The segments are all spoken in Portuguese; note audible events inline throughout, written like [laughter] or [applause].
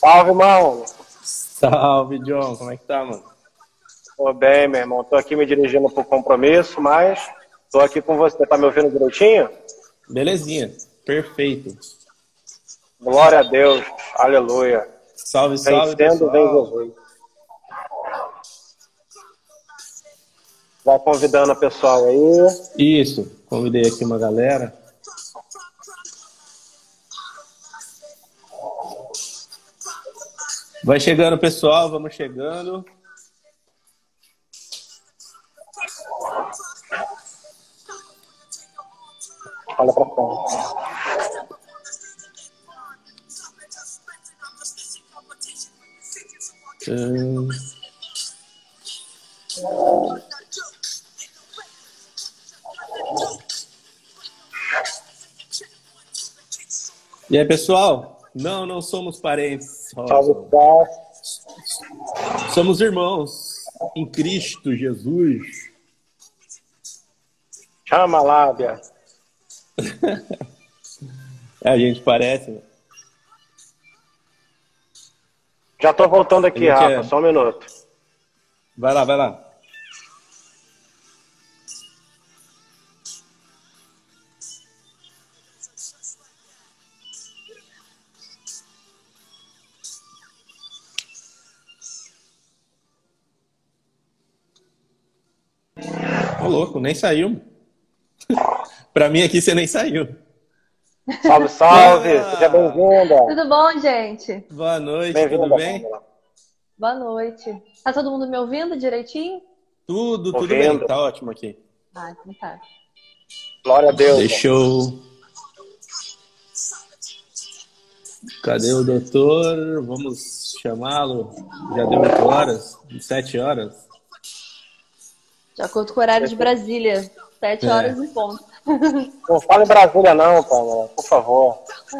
Salve, irmão. Salve, John. Como é que tá, mano? Tô bem, meu irmão. Tô aqui me dirigindo pro compromisso, mas tô aqui com você. Tá me ouvindo direitinho? Belezinha. Perfeito. Glória a Deus. Aleluia. Salve, salve, Vencendo, vem. Jesus. Vai convidando a pessoal aí. Isso. Convidei aqui uma galera. Vai chegando, pessoal. Vamos chegando. Olha pra frente. Hum. E aí, pessoal? Não, não somos parentes. Salve. Somos irmãos em Cristo Jesus. Chama, Lábia. [laughs] É, a gente parece. né? Já tô voltando aqui, Rafa. é- Só um minuto. Vai lá, vai lá. Nem saiu. [laughs] pra mim aqui você nem saiu. Salve, salve. Ah. Seja bem-vinda. Tudo bom, gente? Boa noite, tudo bem? Boa noite. Tá todo mundo me ouvindo direitinho? Tudo, tudo bem, tá ótimo aqui. Ah, então tá. Glória a Deus. Deixa eu. Cadê o doutor? Vamos chamá-lo. Já deu 8 horas? 7 horas? De acordo com o horário de Brasília. Sete É. horas em ponto. [laughs] Não fala em Brasília, não, Pamela. Por favor.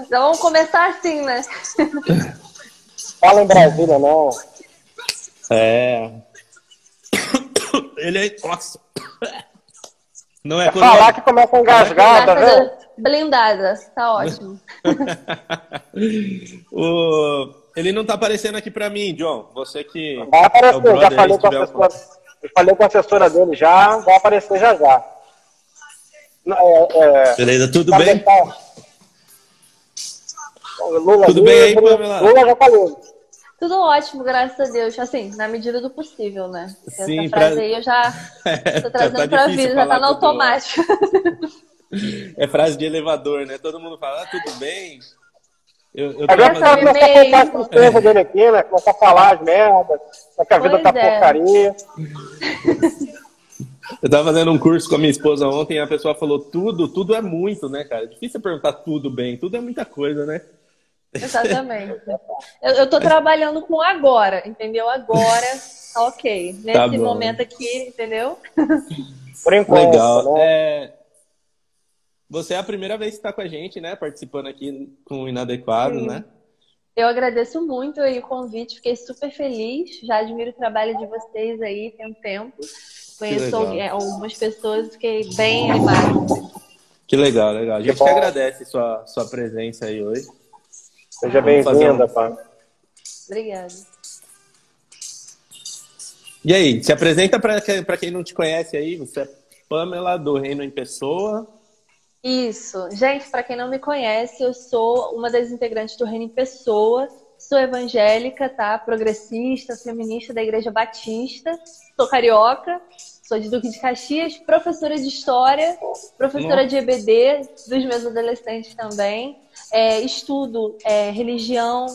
Já vamos começar assim, né? Fala em Brasília, não. É. [coughs] Ele é. Nossa! [coughs] Não é É falar que começa a engasgar, tá vendo? Blindada. Tá ótimo. [laughs] o... Ele não tá aparecendo aqui pra mim, John. Você que. Vai é o aparecer, brother já falei com a tiver assessora. Eu falei com a assessora dele já, vai aparecer já já. É, é, Beleza, tudo sabe bem? tá- Lula Tudo bem aí, Pamela? Lula já falou. Tudo ótimo, graças a Deus. Assim, na medida do possível, né? Porque Sim, Essa pra- frase aí eu já [laughs] tô trazendo Tá pra vida, já tá no automático. É frase de elevador, né? Todo mundo fala, ah, tudo bem. Eu, eu Aí tava o cara fazendo- começa a contar as tristezas dele aqui, né? Começa a falar as merdas, só que a vida Pois tá é. porcaria. [laughs] Eu tava fazendo um curso com a minha esposa ontem e a pessoa falou tudo, tudo é muito, né, cara? É difícil perguntar tudo bem, tudo é muita coisa, né? Exatamente. [laughs] Eu, eu tô trabalhando com agora, entendeu? Agora, tá ok. Nesse Tá momento aqui, entendeu? Por enquanto, Legal. né? É, Você é a primeira vez que está com a gente, né? Participando aqui com o Inadequado, Sim. né? Eu agradeço muito aí o convite, fiquei super feliz. Já admiro o trabalho de vocês aí tem um tempo. Conheço algumas pessoas, fiquei bem animada. Que legal, legal. A gente Que agradece sua, sua presença aí hoje. Seja fazer bem-vinda, um- pá. Obrigada. E aí, se apresenta para quem não te conhece aí. Você é Pamela do Reino em Pessoa. Isso. Gente, para quem não me conhece, eu sou uma das integrantes do Reino em Pessoa. Sou evangélica, tá? Progressista, feminista da Igreja Batista. Sou carioca, sou de Duque de Caxias, professora de História, professora de EBD dos meus adolescentes também. É, estudo é, religião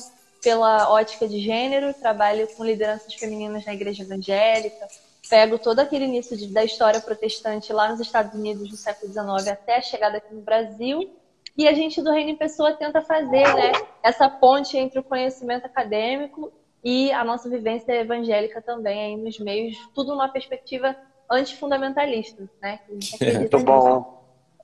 pela ótica de gênero, trabalho com lideranças femininas na Igreja Evangélica, pego todo aquele início de- da história protestante lá nos Estados Unidos no século XIX até a chegada aqui no Brasil. E a gente do Reino em Pessoa tenta fazer né, essa ponte entre o conhecimento acadêmico e a nossa vivência evangélica também aí nos meios, tudo numa perspectiva antifundamentalista, né? gente [laughs] Muito bom.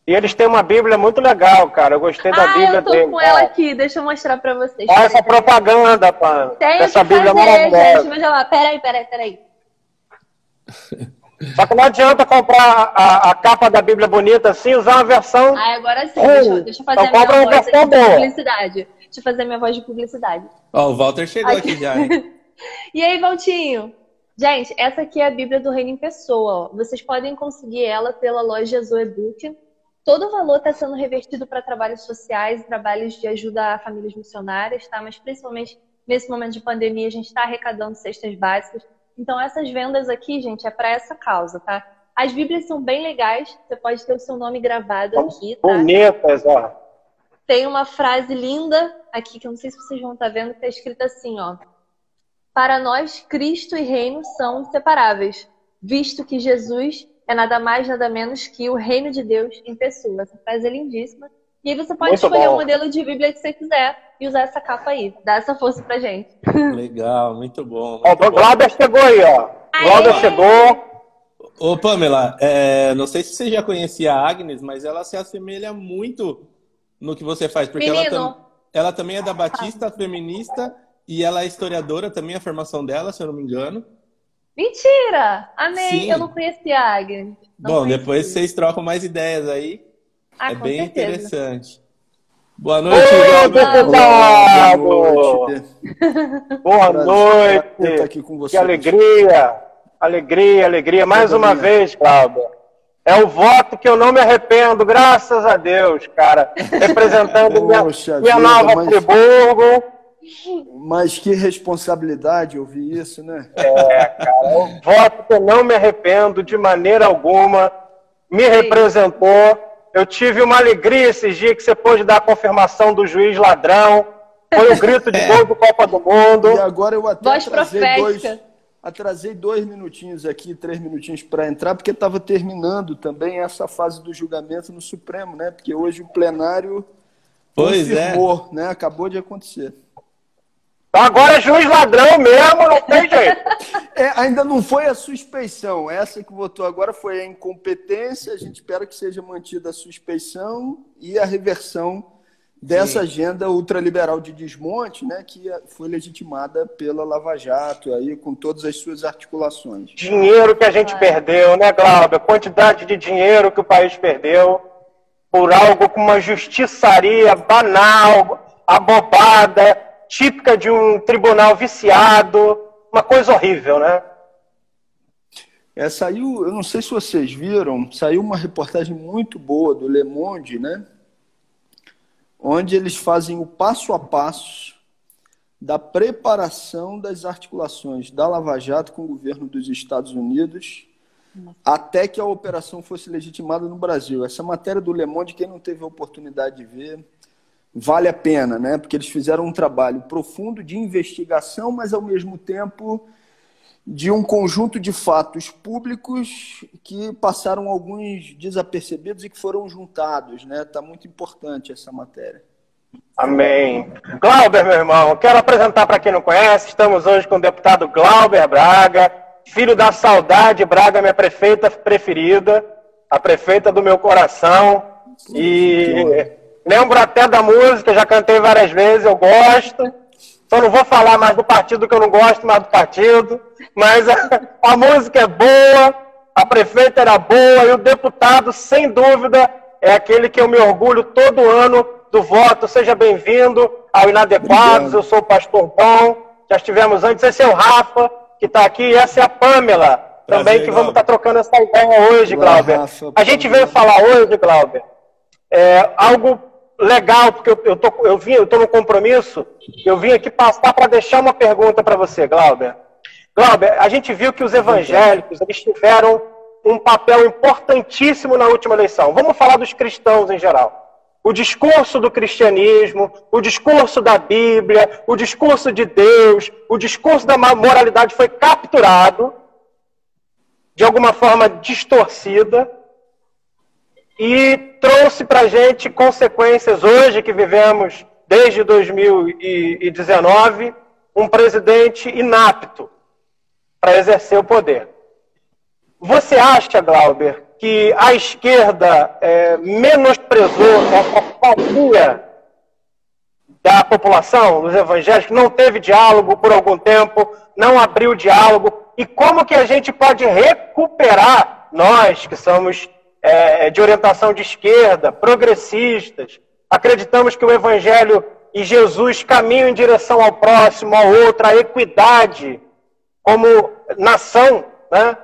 E eles têm uma Bíblia muito legal, cara. Eu gostei da Ah, Bíblia eu tô dele. com ela aqui, deixa eu mostrar pra vocês. Olha essa propaganda, pá. Tenho Essa Bíblia fazer, gente. maravilhosa. Veja lá, peraí, peraí, peraí. Só que não adianta comprar a, a, capa da Bíblia bonita assim, usar uma versão. Ah, agora sim. Deixa, deixa eu fazer então, a minha voz de publicidade. Deixa eu fazer a minha voz de publicidade. Ó, oh, o Walter chegou aqui, aqui já. [laughs] e aí, Valtinho? Gente, essa aqui é a Bíblia do Reino em Pessoa. Ó. Vocês podem conseguir ela pela loja Zoebook. Todo o valor está sendo revertido para trabalhos sociais, trabalhos de ajuda a famílias missionárias, tá? Mas principalmente nesse momento de pandemia, a gente está arrecadando cestas básicas. Então, essas vendas aqui, gente, é para essa causa, tá? As Bíblias são bem legais, você pode ter o seu nome gravado aqui, tá? Bonitas, ó. Tem uma frase linda aqui, que eu não sei se vocês vão estar tá vendo, que está escrita assim, ó. Para nós, Cristo e reino são inseparáveis, visto que Jesus é nada mais, nada menos que o reino de Deus em pessoa. Essa frase é lindíssima. E aí você pode Muito escolher bom. o modelo de Bíblia que você quiser e usar essa capa aí. Dá essa força pra gente. [laughs] Legal, muito bom. Muito ó, o Glauber chegou aí, ó. Glauber chegou. Ô, Pamela, é, não sei se você já conhecia a Agnes, mas ela se assemelha muito no que você faz. Porque ela, tam, ela, também é da Batista Feminista e ela é historiadora também, a formação dela, se eu não me engano. Mentira! Amei! Sim. Eu não conhecia a Agnes. Não Bom, conhecia. depois vocês trocam mais ideias aí. Ah, é bem certeza. interessante. Boa noite, Oi, deputado! Boa noite! Com você. Que alegria! Alegria, alegria. Mais uma vez, Cláudia. É o voto que eu não me arrependo, graças a Deus, cara. Representando minha, minha nova mas... Friburgo. Mas que responsabilidade ouvir isso, né? É, cara. É um voto que eu não me arrependo de maneira alguma. Me Sim. representou eu tive uma alegria esses dias que você pôde dar a confirmação do juiz ladrão. Foi o grito de gol do Copa do Mundo. E agora eu até Voz atrasei dois, atrasei dois minutinhos aqui, três minutinhos para entrar, porque estava terminando também essa fase do julgamento no Supremo, né? Porque hoje o plenário pois é. confirmou, é. né? Acabou de acontecer. Agora é juiz ladrão mesmo, não tem jeito. É, ainda não foi a suspeição. Essa que votou agora foi a incompetência. A gente espera que seja mantida a suspeição e a reversão dessa Sim. agenda ultraliberal de desmonte, né, que foi legitimada pela Lava Jato, aí, com todas as suas articulações. Dinheiro que a gente perdeu, né, Glauber? Quantidade de dinheiro que o país perdeu por algo com uma justiçaria banal, abobada, típica de um tribunal viciado, uma coisa horrível, né? É, saiu, eu não sei se vocês viram, saiu uma reportagem muito boa do Le Monde, né? Onde eles fazem o passo a passo da preparação das articulações da Lava Jato com o governo dos Estados Unidos até que a operação fosse legitimada no Brasil. Essa matéria do Le Monde, quem não teve a oportunidade de ver, vale a pena, né? Porque eles fizeram um trabalho profundo de investigação, mas ao mesmo tempo de um conjunto de fatos públicos que passaram alguns desapercebidos e que foram juntados, né? Tá muito importante essa matéria. Amém. Glauber, meu irmão, quero apresentar para quem não conhece, estamos hoje com o deputado Glauber Braga, filho da saudade Braga, minha prefeita preferida, a prefeita do meu coração. E Lembro até da música, já cantei várias vezes, eu gosto. Só não vou falar mais do partido que eu não gosto mais do partido. Mas a, a música é boa, a prefeita era boa e o deputado, sem dúvida, é aquele que eu me orgulho todo ano do voto. Seja bem-vindo ao Inadequados. Obrigado. Eu sou o pastor Bom. Já estivemos antes. Esse é o Rafa, que está aqui. E essa é a Pamela, Prazer, também, que vamos estar tá trocando essa ideia hoje, Olá, Glauber. Rafa, a gente veio falar hoje, Glauber, é, algo legal, porque eu, eu, tô, eu, vim, eu tô no compromisso, eu vim aqui passar para deixar uma pergunta para você, Glauber. Glauber, a gente viu que os evangélicos eles tiveram um papel importantíssimo na última eleição. Vamos falar dos cristãos em geral. O discurso do cristianismo, o discurso da Bíblia, o discurso de Deus, o discurso da moralidade foi capturado de alguma forma distorcida e trouxe para a gente consequências hoje que vivemos desde 2019, um presidente inapto para exercer o poder. Você acha, Glauber, que a esquerda é, menosprezou essa fatia da população, dos evangélicos, não teve diálogo por algum tempo, não abriu diálogo. E como que a gente pode recuperar, nós que somos é, de orientação de esquerda, progressistas, acreditamos que o evangelho e Jesus caminham em direção ao próximo, ao outro, à equidade, como nação, né?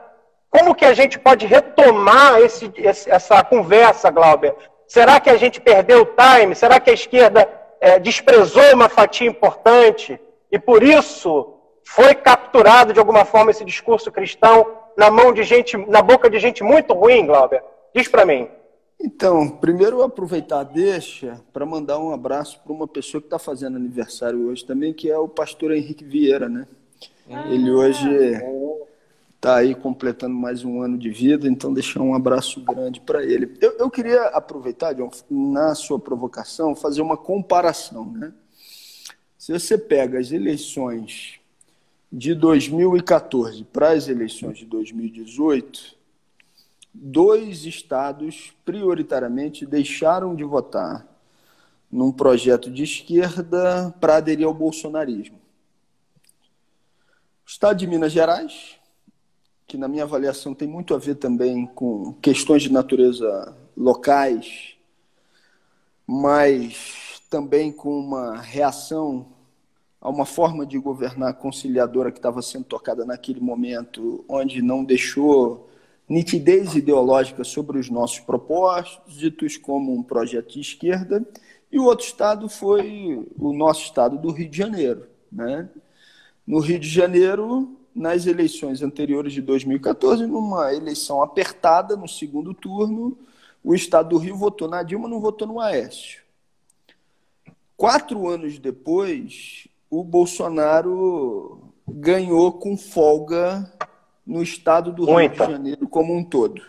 Como que a gente pode retomar esse, essa conversa, Glauber? Será que a gente perdeu o time? Será que a esquerda é, desprezou uma fatia importante e por isso foi capturado de alguma forma esse discurso cristão na mão de gente, na boca de gente muito ruim, Glauber? Diz para mim. Então, primeiro aproveitar deixa para mandar um abraço para uma pessoa que está fazendo aniversário hoje também, que é o pastor Henrique Vieira, né? Ah, Ele hoje está aí completando mais um ano de vida, então deixar um abraço grande para ele. Eu, eu, queria aproveitar, John, na sua provocação, fazer uma comparação. Né? Se você pega as eleições de 2014 para as eleições de 2018, dois estados prioritariamente deixaram de votar num projeto de esquerda para aderir ao bolsonarismo. O estado de Minas Gerais que na minha avaliação tem muito a ver também com questões de natureza locais, mas também com uma reação a uma forma de governar conciliadora que estava sendo tocada naquele momento, onde não deixou nitidez ideológica sobre os nossos propósitos, como um projeto de esquerda, e o outro estado foi o nosso estado do Rio de Janeiro. Né? No Rio de Janeiro, nas eleições anteriores de 2014, numa eleição apertada, no segundo turno, o Estado do Rio votou na Dilma, não votou no Aécio. Quatro anos depois, o Bolsonaro ganhou com folga no estado do Rio de Janeiro como um todo.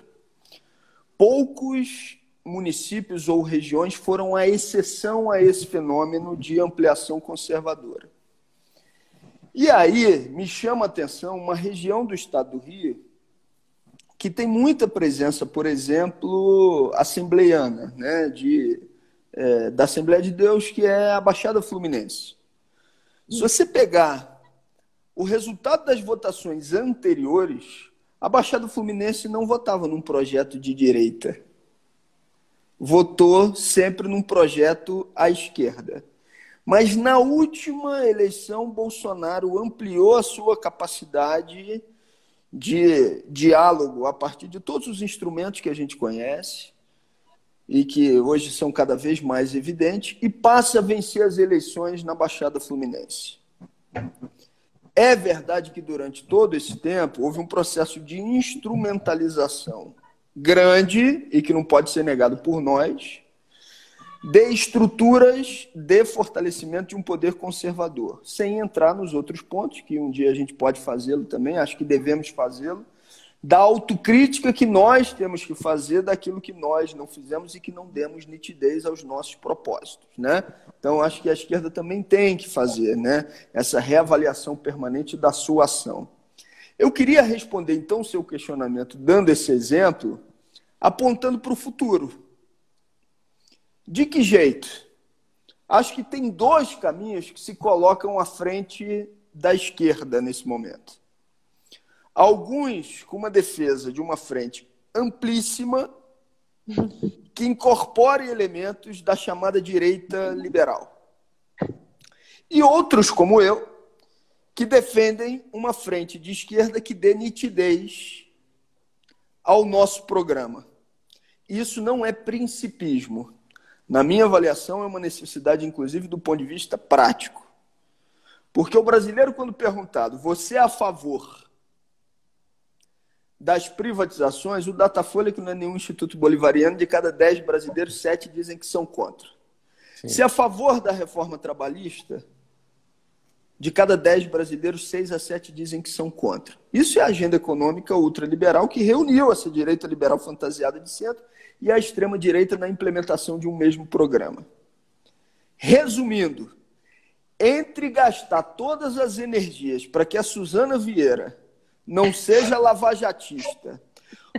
Poucos municípios ou regiões foram a exceção a esse fenômeno de ampliação conservadora. E aí me chama a atenção uma região do estado do Rio que tem muita presença, por exemplo, assembleiana, né, de, é, da Assembleia de Deus, que é a Baixada Fluminense. Se você pegar o resultado das votações anteriores, a Baixada Fluminense não votava num projeto de direita. Votou sempre num projeto à esquerda. Mas na última eleição, Bolsonaro ampliou a sua capacidade de diálogo a partir de todos os instrumentos que a gente conhece e que hoje são cada vez mais evidentes e passa a vencer as eleições na Baixada Fluminense. É verdade que durante todo esse tempo houve um processo de instrumentalização grande e que não pode ser negado por nós de estruturas de fortalecimento de um poder conservador, sem entrar nos outros pontos, que um dia a gente pode fazê-lo também, acho que devemos fazê-lo, da autocrítica que nós temos que fazer daquilo que nós não fizemos e que não demos nitidez aos nossos propósitos, né? Então acho que a esquerda também tem que fazer, né, essa reavaliação permanente da sua ação. Eu queria responder então o seu questionamento dando esse exemplo, apontando para o futuro. De que jeito? Acho que tem dois caminhos que se colocam à frente da esquerda nesse momento. Alguns com uma defesa de uma frente amplíssima que incorpore elementos da chamada direita liberal. E outros, como eu, que defendem uma frente de esquerda que dê nitidez ao nosso programa. Isso não é principismo, na minha avaliação, é uma necessidade, inclusive, do ponto de vista prático. Porque o brasileiro, quando perguntado, você é a favor das privatizações, o Datafolha, que não é nenhum instituto bolivariano, de cada 10 brasileiros, 7 dizem que são contra. Sim. Se é a favor da reforma trabalhista, de cada 10 brasileiros, 6 a 7 dizem que são contra. Isso é a agenda econômica ultraliberal que reuniu essa direita liberal fantasiada de centro e a extrema-direita na implementação de um mesmo programa. Resumindo, entre gastar todas as energias para que a Suzana Vieira não seja lavajatista,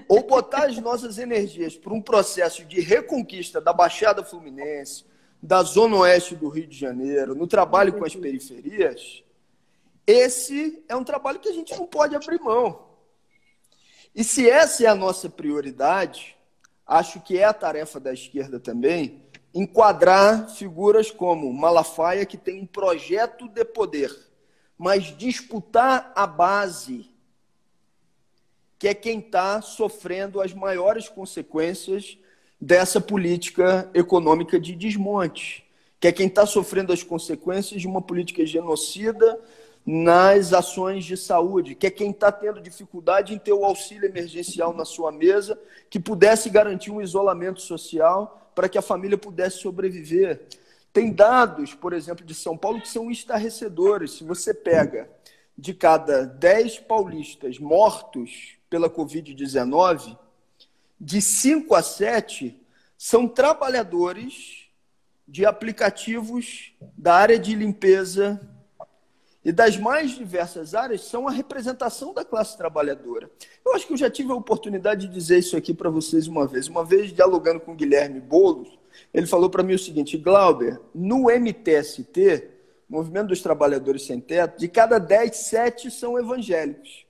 ou botar as nossas energias para um processo de reconquista da Baixada Fluminense, da Zona Oeste do Rio de Janeiro, no trabalho com as periferias, esse é um trabalho que a gente não pode abrir mão. E se essa é a nossa prioridade, acho que é a tarefa da esquerda também, enquadrar figuras como Malafaia, que tem um projeto de poder, mas disputar a base, que é quem está sofrendo as maiores consequências dessa política econômica de desmonte, que é quem está sofrendo as consequências de uma política genocida nas ações de saúde, que é quem está tendo dificuldade em ter o auxílio emergencial na sua mesa, que pudesse garantir um isolamento social para que a família pudesse sobreviver. Tem dados, por exemplo, de São Paulo que são estarrecedores. Se você pega de cada 10 paulistas mortos pela Covid-19, de 5 a 7 são trabalhadores de aplicativos da área de limpeza e das mais diversas áreas são a representação da classe trabalhadora. Eu acho que eu já tive a oportunidade de dizer isso aqui para vocês uma vez. Uma vez, dialogando com o Guilherme Boulos, ele falou para mim o seguinte: Glauber, no MTST, Movimento dos Trabalhadores Sem Teto, de cada 10, 7 são evangélicos.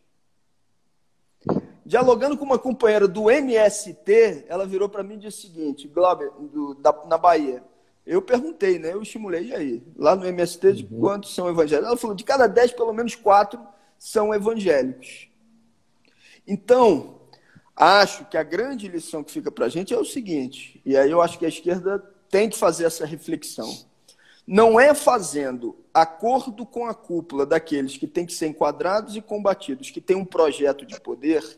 Dialogando com uma companheira do MST, ela virou para mim e disse o seguinte: Glauber, do, da, na Bahia, eu perguntei, né? Eu estimulei, e aí? Lá no MST, de uhum. quantos são evangélicos? Ela falou, de cada dez, pelo menos quatro são evangélicos. Então, acho que a grande lição que fica para a gente é o seguinte, e aí eu acho que a esquerda tem que fazer essa reflexão. Não é fazendo acordo com a cúpula daqueles que têm que ser enquadrados e combatidos, que têm um projeto de poder,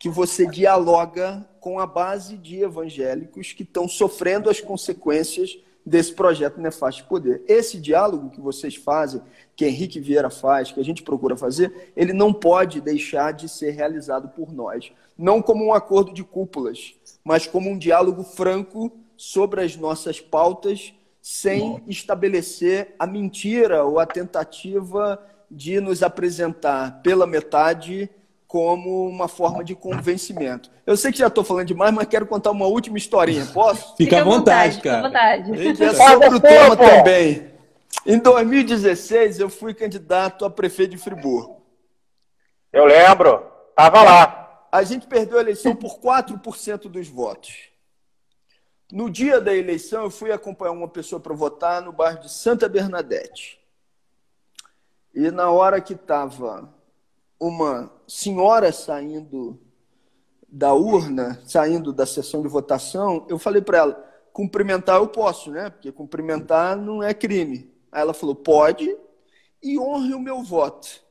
que você dialoga com a base de evangélicos que estão sofrendo as consequências desse projeto nefasto de poder. Esse diálogo que vocês fazem, que Henrique Vieira faz, que a gente procura fazer, ele não pode deixar de ser realizado por nós. Não como um acordo de cúpulas, mas como um diálogo franco sobre as nossas pautas, sem estabelecer a mentira ou a tentativa de nos apresentar pela metade como uma forma de convencimento. Eu sei que já estou falando demais, mas quero contar uma última historinha. Posso? Fica, à vontade, vontade, cara. Fica à vontade. É sobre o tema também. Em 2016, eu fui candidato a prefeito de Friburgo. Eu lembro. Estava lá. A gente perdeu a eleição por 4% dos votos. No dia da eleição, eu fui acompanhar uma pessoa para votar no bairro de Santa Bernadette. E na hora que estava uma senhora saindo da urna, saindo da sessão de votação, eu falei para ela: cumprimentar eu posso, né? Porque cumprimentar não é crime. Aí ela falou: pode e honre o meu voto,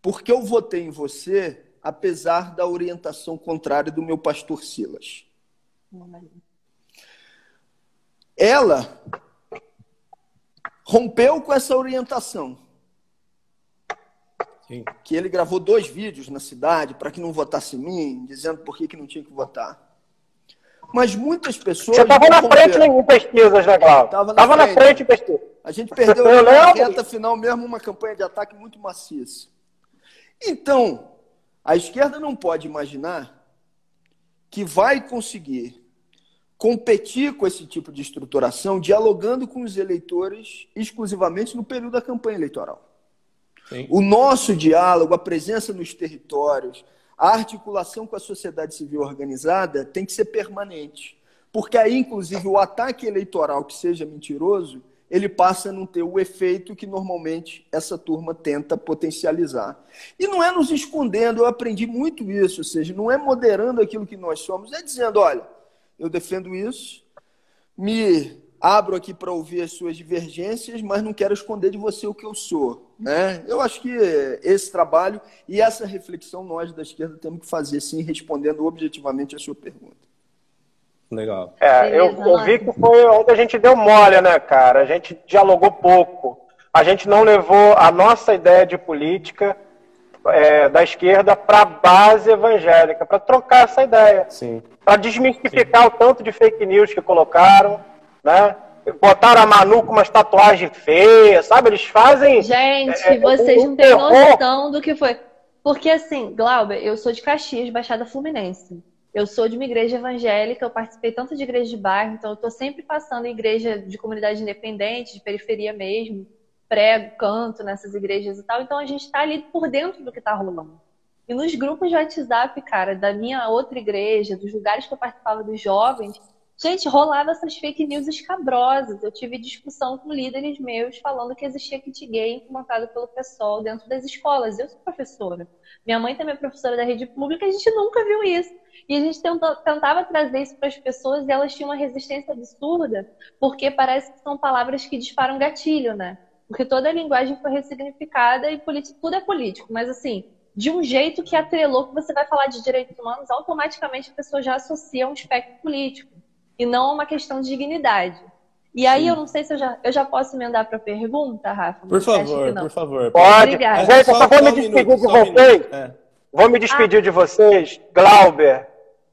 porque eu votei em você apesar da orientação contrária do meu pastor Silas. Ela rompeu com essa orientação Sim. que ele gravou dois vídeos na cidade para que não votasse em mim, dizendo por que, que não tinha que votar. Mas muitas pessoas. Você estava na frente em pesquisas, né, Cláudio? Estava na, na, frente em pesquisa. A gente perdeu na reta final mesmo uma campanha de ataque muito maciça. Então, a esquerda não pode imaginar que vai conseguir competir com esse tipo de estruturação dialogando com os eleitores exclusivamente no período da campanha eleitoral. Sim. O nosso diálogo, a presença nos territórios, a articulação com a sociedade civil organizada tem que ser permanente. Porque aí, inclusive, o ataque eleitoral que seja mentiroso, ele passa a não ter o efeito que normalmente essa turma tenta potencializar. E não é nos escondendo, eu aprendi muito isso, ou seja, não é moderando aquilo que nós somos, é dizendo, olha, eu defendo isso, me abro aqui para ouvir as suas divergências, mas não quero esconder de você o que eu sou. Né? Eu acho que esse trabalho e essa reflexão nós da esquerda temos que fazer, sim, respondendo objetivamente a sua pergunta. Legal. É, eu ouvi que foi onde a gente deu mole, né, cara? A gente dialogou pouco. A gente não levou a nossa ideia de política é, da esquerda para a base evangélica, para trocar essa ideia. Para desmistificar sim. o tanto de fake news que colocaram né? Botaram a Manu com umas tatuagens feias, sabe? Eles fazem. Gente, é, vocês um não têm noção do que foi. Porque assim, Glauber, eu sou de Caxias, Baixada Fluminense. Eu sou de uma igreja evangélica, eu participei tanto de igreja de bairro, então eu estou sempre passando em igreja de comunidade independente, de periferia mesmo, prego, canto nessas igrejas e tal. Então a gente está ali por dentro do que está rolando. E nos grupos de WhatsApp, cara, da minha outra igreja, dos lugares que eu participava dos jovens, gente, rolava essas fake news escabrosas. Eu tive discussão com líderes meus falando que existia kit gay montado pelo pessoal dentro das escolas. Eu sou professora. Minha mãe também é professora da rede pública, a gente nunca viu isso. E a gente tentou, tentava trazer isso para as pessoas e elas tinham uma resistência absurda, porque parece que são palavras que disparam gatilho, né? Porque toda a linguagem foi ressignificada e tudo é político, mas assim, de um jeito que atrelou que você vai falar de direitos humanos, automaticamente a pessoa já associa um espectro político e não uma questão de dignidade. E aí Sim. eu não sei se eu já, eu já posso emendar para a pergunta, Rafa. Por favor, por favor. Pode. Obrigada. Gente, eu só vou me despedir um de vocês. É. Vou me despedir ah. de vocês. Glauber,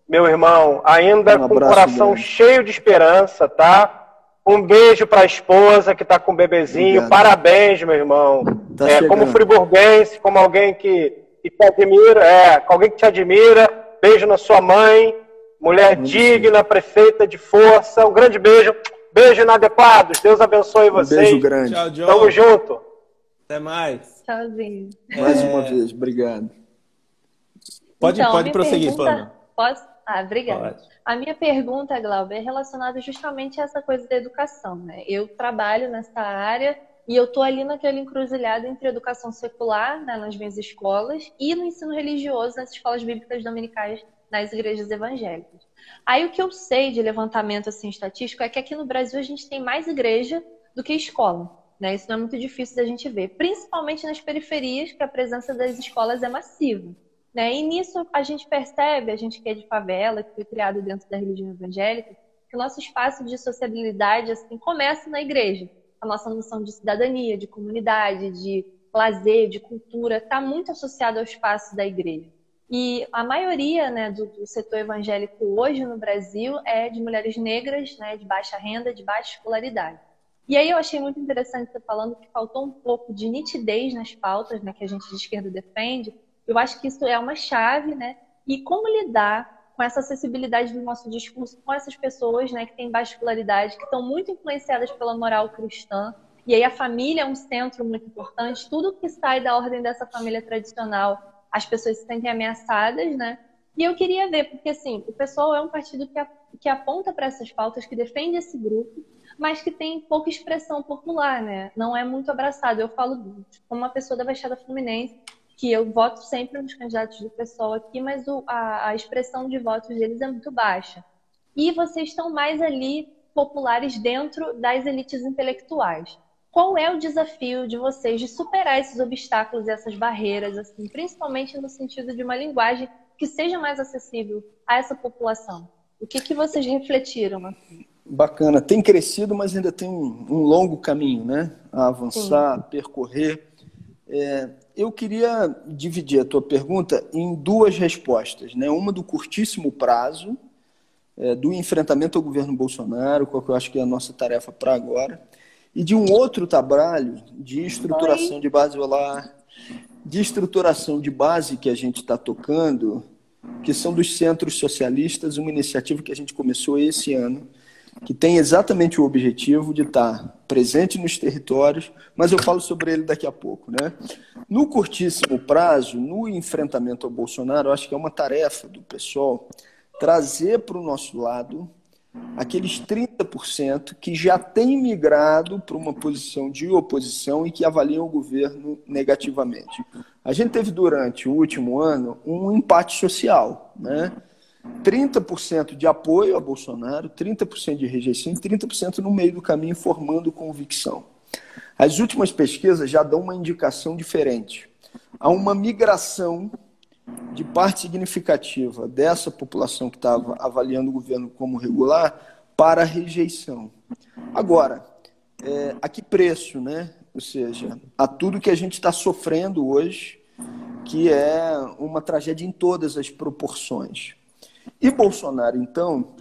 meu irmão, ainda um com o coração cheio de esperança, tá? Um beijo para a esposa que está com o bebezinho. Obrigado. Parabéns, meu irmão. Tá é, como friburguense, como alguém que que te admira, é, alguém que te admira. Beijo na sua mãe, mulher Muito digna, prefeita de força. Um grande beijo. Beijo inadequados. Deus abençoe vocês. Um beijo grande. Tchau, John. Tamo junto. Até mais. Tchauzinho. Mais é... uma vez, obrigado. Pode, então, pode prosseguir, pergunta... Posso? Ah, obrigada. Pode. A minha pergunta, Glauber, é relacionada justamente a essa coisa da educação. Né? Eu trabalho nessa área e eu estou ali naquela encruzilhada entre educação secular, né, nas minhas escolas, e no ensino religioso, nas escolas bíblicas dominicais, nas igrejas evangélicas. Aí o que eu sei de levantamento assim, estatístico é que aqui no Brasil a gente tem mais igreja do que escola. Né? Isso não é muito difícil da gente ver, principalmente nas periferias, que a presença das escolas é massiva. Né? E nisso a gente percebe, a gente que é de favela, que foi criado dentro da religião evangélica, que o nosso espaço de sociabilidade assim, começa na igreja a nossa noção de cidadania, de comunidade, de lazer, de cultura, está muito associado ao espaço da igreja. E a maioria né, do, do, setor evangélico hoje no Brasil é de mulheres negras, né, de baixa renda, de baixa escolaridade. E aí eu achei muito interessante você falando que faltou um pouco de nitidez nas pautas né, que a gente de esquerda defende. Eu acho que isso é uma chave, né? E como lidar com essa acessibilidade do nosso discurso com essas pessoas né, que têm baixa escolaridade, que estão muito influenciadas pela moral cristã. E aí a família é um centro muito importante. Tudo que sai da ordem dessa família tradicional, as pessoas se sentem ameaçadas, né? E eu queria ver, porque assim, o pessoal é um partido que, que aponta para essas pautas, que defende esse grupo, mas que tem pouca expressão popular, né? Não é muito abraçado. Eu falo como uma pessoa da Baixada Fluminense, que eu voto sempre nos candidatos do pessoal aqui, mas o, a, a expressão de votos deles é muito baixa. E vocês estão mais ali populares dentro das elites intelectuais. Qual é o desafio de vocês de superar esses obstáculos e essas barreiras, assim, principalmente no sentido de uma linguagem que seja mais acessível a essa população? O que, que vocês refletiram? Assim? Bacana, tem crescido, mas ainda tem um, um longo caminho, né? A avançar, Sim. percorrer. É, eu queria dividir a tua pergunta em duas respostas. Né? Uma do curtíssimo prazo, é, do enfrentamento ao governo Bolsonaro, qual que eu acho que é a nossa tarefa para agora, e de um outro trabalho de estruturação Oi. de base olar, de estruturação de base que a gente está tocando, que são dos centros socialistas, uma iniciativa que a gente começou esse ano, que tem exatamente o objetivo de estar presente nos territórios, mas eu falo sobre ele daqui a pouco. Né? No curtíssimo prazo, no enfrentamento ao Bolsonaro, acho que é uma tarefa do pessoal trazer para o nosso lado aqueles 30% que já têm migrado para uma posição de oposição e que avaliam o governo negativamente. A gente teve durante o último ano um empate social, né? 30% de apoio a Bolsonaro, 30% de rejeição e 30% no meio do caminho formando convicção. As últimas pesquisas já dão uma indicação diferente. Há uma migração de parte significativa dessa população que estava avaliando o governo como regular para rejeição. Agora, é, a que preço, né? Ou seja, a tudo que a gente está sofrendo hoje, que é uma tragédia em todas as proporções. E Bolsonaro, então,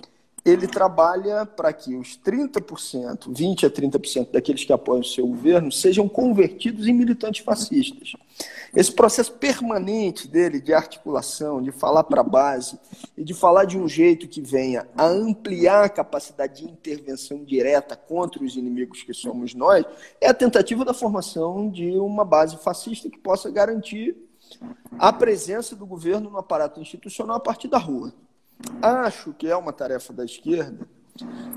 ele trabalha para que os 30%, 20% a 30% daqueles que apoiam o seu governo sejam convertidos em militantes fascistas. Esse processo permanente dele de articulação, de falar para a base e de falar de um jeito que venha a ampliar a capacidade de intervenção direta contra os inimigos que somos nós, é a tentativa da formação de uma base fascista que possa garantir a presença do governo no aparato institucional a partir da rua. Acho que é uma tarefa da esquerda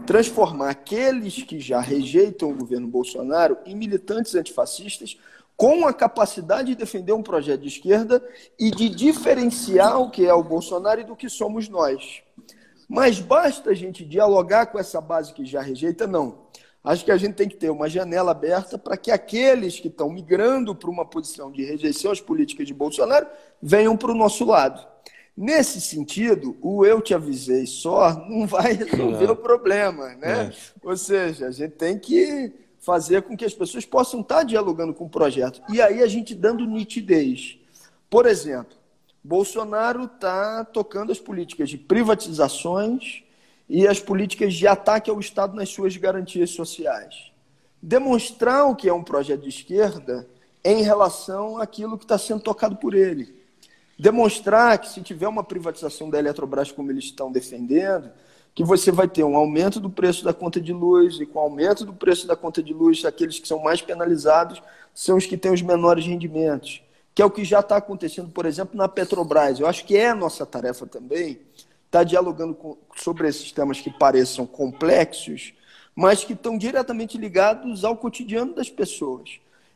transformar aqueles que já rejeitam o governo Bolsonaro em militantes antifascistas com a capacidade de defender um projeto de esquerda e de diferenciar o que é o Bolsonaro e do que somos nós. Mas basta a gente dialogar com essa base que já rejeita? Não. Acho que a gente tem que ter uma janela aberta para que aqueles que estão migrando para uma posição de rejeição às políticas de Bolsonaro venham para o nosso lado. Nesse sentido, o eu te avisei só não vai resolver não. o problema, né? É. Ou seja, a gente tem que fazer com que as pessoas possam estar dialogando com o projeto. E aí a gente dando nitidez. Por exemplo, Bolsonaro está tocando as políticas de privatizações e as políticas de ataque ao Estado nas suas garantias sociais. Demonstrar o que é um projeto de esquerda em relação àquilo que está sendo tocado por ele. Demonstrar que se tiver uma privatização da Eletrobras como eles estão defendendo, que você vai ter um aumento do preço da conta de luz, e com o aumento do preço da conta de luz, aqueles que são mais penalizados são os que têm os menores rendimentos, que é o que já está acontecendo, por exemplo, na Petrobras. Eu acho que é a nossa tarefa também estar tá dialogando com, sobre esses temas que pareçam complexos, mas que estão diretamente ligados ao cotidiano das pessoas.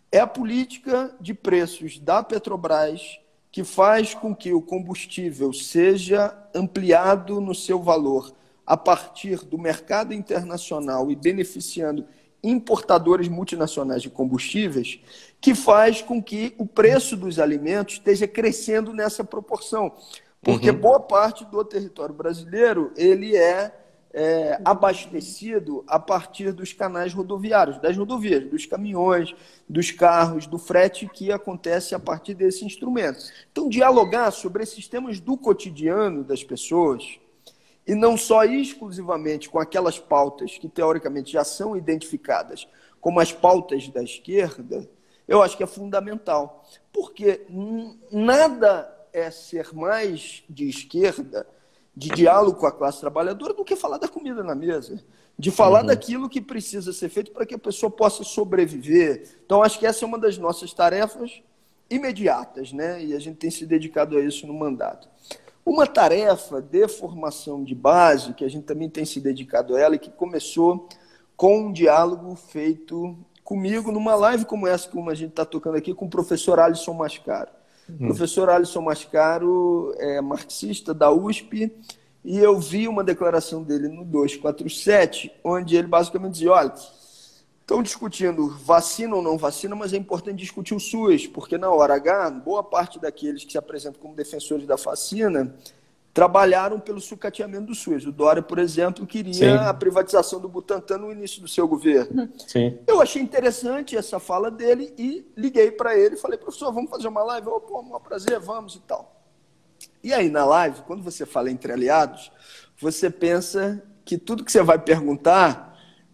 É a política de preços da Petrobras que faz com que o combustível seja ampliado no seu valor a partir do mercado internacional e beneficiando importadores multinacionais de combustíveis, que faz com que o preço dos alimentos esteja crescendo nessa proporção. Porque uhum. boa parte do território brasileiro ele é, é, abastecido a partir dos canais rodoviários, das rodovias, dos caminhões, dos carros, do frete que acontece a partir desse instrumento. Então, dialogar sobre esses temas do cotidiano das pessoas, e não só exclusivamente com aquelas pautas que teoricamente já são identificadas como as pautas da esquerda, eu acho que é fundamental. Porque nada é ser mais de esquerda, de diálogo com a classe trabalhadora, do que falar da comida na mesa. De falar uhum. daquilo que precisa ser feito para que a pessoa possa sobreviver. Então, acho que essa é uma das nossas tarefas imediatas, né? E a gente tem se dedicado a isso no mandato. Uma tarefa de formação de base, que a gente também tem se dedicado a ela e que começou com um diálogo feito comigo numa live como essa, como a gente está tocando aqui, com o professor Alisson Mascaro. Uhum. O professor Alisson Mascaro é marxista da USP e eu vi uma declaração dele no 247, onde ele basicamente dizia: olha Estão discutindo vacina ou não vacina, mas é importante discutir o SUS, porque na hora H, boa parte daqueles que se apresentam como defensores da vacina trabalharam pelo sucateamento do SUS. O Dória, por exemplo, queria Sim. a privatização do Butantan no início do seu governo. Sim. Eu achei interessante essa fala dele e liguei para ele e falei, professor, vamos fazer uma live? Oh, pô, um prazer, vamos e tal. E aí, na live, quando você fala entre aliados, você pensa que tudo que você vai perguntar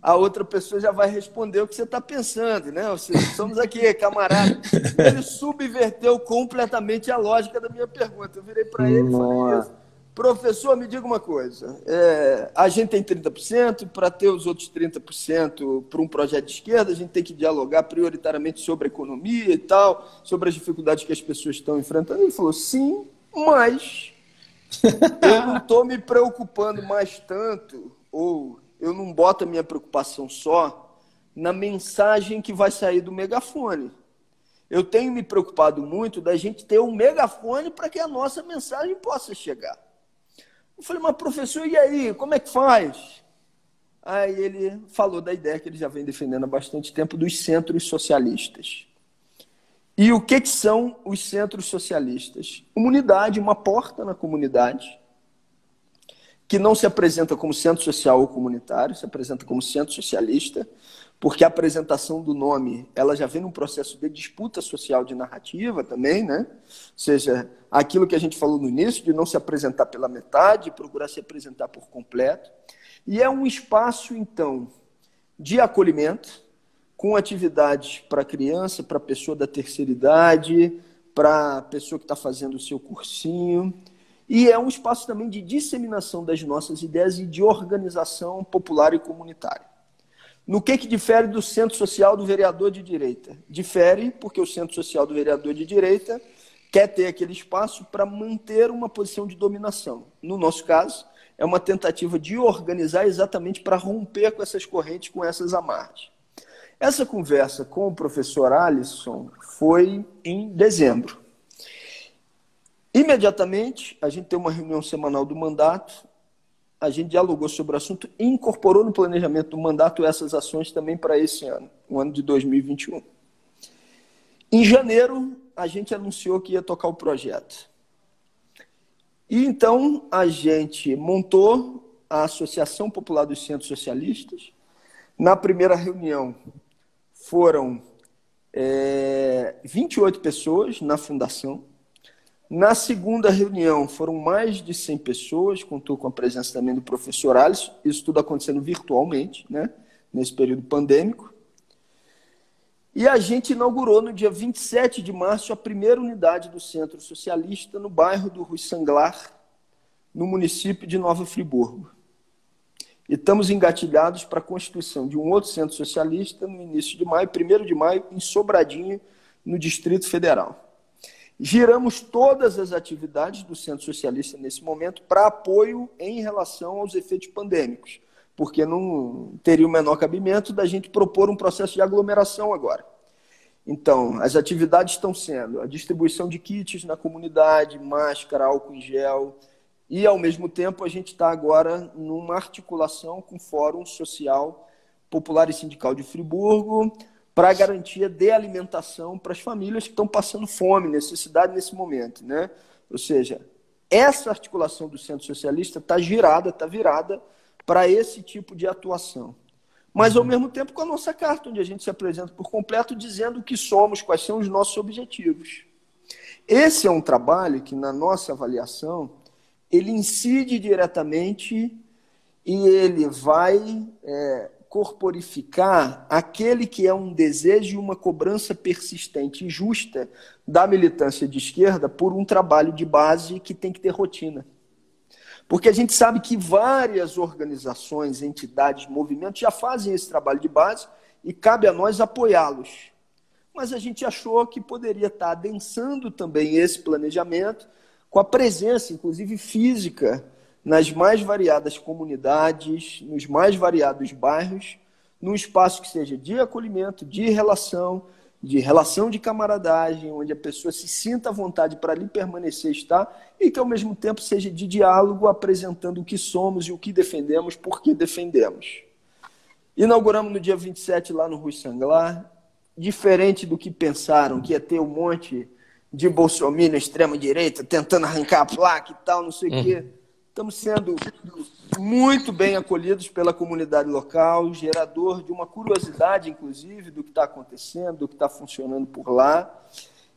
a outra pessoa já vai responder o que você está pensando, né? Ou seja, somos aqui, [laughs] camarada. Ele subverteu completamente a lógica da minha pergunta. Eu virei para ele e falei isso. Professor, me diga uma coisa. É, a gente tem 30%, para ter os outros 30% para um projeto de esquerda, a gente tem que dialogar prioritariamente sobre a economia e tal, sobre as dificuldades que as pessoas estão enfrentando. Ele falou, sim, mas [laughs] eu não estou me preocupando mais tanto, ou eu não boto a minha preocupação só na mensagem que vai sair do megafone. Eu tenho me preocupado muito da gente ter um megafone para que a nossa mensagem possa chegar. Eu falei, mas professor, e aí? Como é que faz? Aí ele falou da ideia que ele já vem defendendo há bastante tempo dos centros socialistas. E o que, que são os centros socialistas? Comunidade, uma porta na comunidade, que não se apresenta como centro social ou comunitário, se apresenta como centro socialista, porque a apresentação do nome ela já vem num processo de disputa social de narrativa também, né? Ou seja, aquilo que a gente falou no início, de não se apresentar pela metade, procurar se apresentar por completo. E é um espaço, então, de acolhimento, com atividades para criança, para pessoa da terceira idade, para pessoa que está fazendo o seu cursinho. E é um espaço também de disseminação das nossas ideias e de organização popular e comunitária. No que, que difere do centro social do vereador de direita? Difere porque o centro social do vereador de direita quer ter aquele espaço para manter uma posição de dominação. No nosso caso, é uma tentativa de organizar exatamente para romper com essas correntes, com essas amarras. Essa conversa com o professor Alisson foi em dezembro. Imediatamente, a gente tem uma reunião semanal do mandato, a gente dialogou sobre o assunto e incorporou no planejamento do mandato essas ações também para esse ano, o ano de 2021. Em janeiro, a gente anunciou que ia tocar o projeto. E então a gente montou a Associação Popular dos Centros Socialistas. Na primeira reunião foram é, 28 pessoas na fundação. Na segunda reunião foram mais de 100 pessoas, contou com a presença também do professor Alisson, isso tudo acontecendo virtualmente, né, nesse período pandêmico. E a gente inaugurou no dia 27 de março a primeira unidade do Centro Socialista no bairro do Rui Sanglar, no município de Nova Friburgo. E estamos engatilhados para a constituição de um outro centro socialista no início de maio, 1 de maio, em Sobradinho, no Distrito Federal. Giramos todas as atividades do Centro Socialista nesse momento para apoio em relação aos efeitos pandêmicos porque não teria o menor cabimento da gente propor um processo de aglomeração agora. Então, as atividades estão sendo a distribuição de kits na comunidade, máscara, álcool em gel, e, ao mesmo tempo, a gente está agora numa articulação com o Fórum Social Popular e Sindical de Friburgo para a garantia de alimentação para as famílias que estão passando fome, necessidade nesse momento. Né? Ou seja, essa articulação do Centro Socialista está girada, está virada para esse tipo de atuação. Mas, ao uhum. mesmo tempo, com a nossa carta, onde a gente se apresenta por completo dizendo o que somos, quais são os nossos objetivos. Esse é um trabalho que, na nossa avaliação, ele incide diretamente e ele vai é, corporificar aquele que é um desejo e uma cobrança persistente e justa da militância de esquerda por um trabalho de base que tem que ter rotina. Porque a gente sabe que várias organizações, entidades, movimentos já fazem esse trabalho de base e cabe a nós apoiá-los. Mas a gente achou que poderia estar adensando também esse planejamento com a presença, inclusive física, nas mais variadas comunidades, nos mais variados bairros, num espaço que seja de acolhimento, de relação, de relação de camaradagem, onde a pessoa se sinta à vontade para ali permanecer estar e que ao mesmo tempo seja de diálogo, apresentando o que somos e o que defendemos, por que defendemos. Inauguramos no dia 27 lá no Rui Sanglar, diferente do que pensaram, que ia ter um monte de bolsominion extrema-direita tentando arrancar a placa e tal, não sei o uhum. quê. Estamos sendo muito bem acolhidos pela comunidade local, gerador de uma curiosidade, inclusive, do que está acontecendo, do que está funcionando por lá,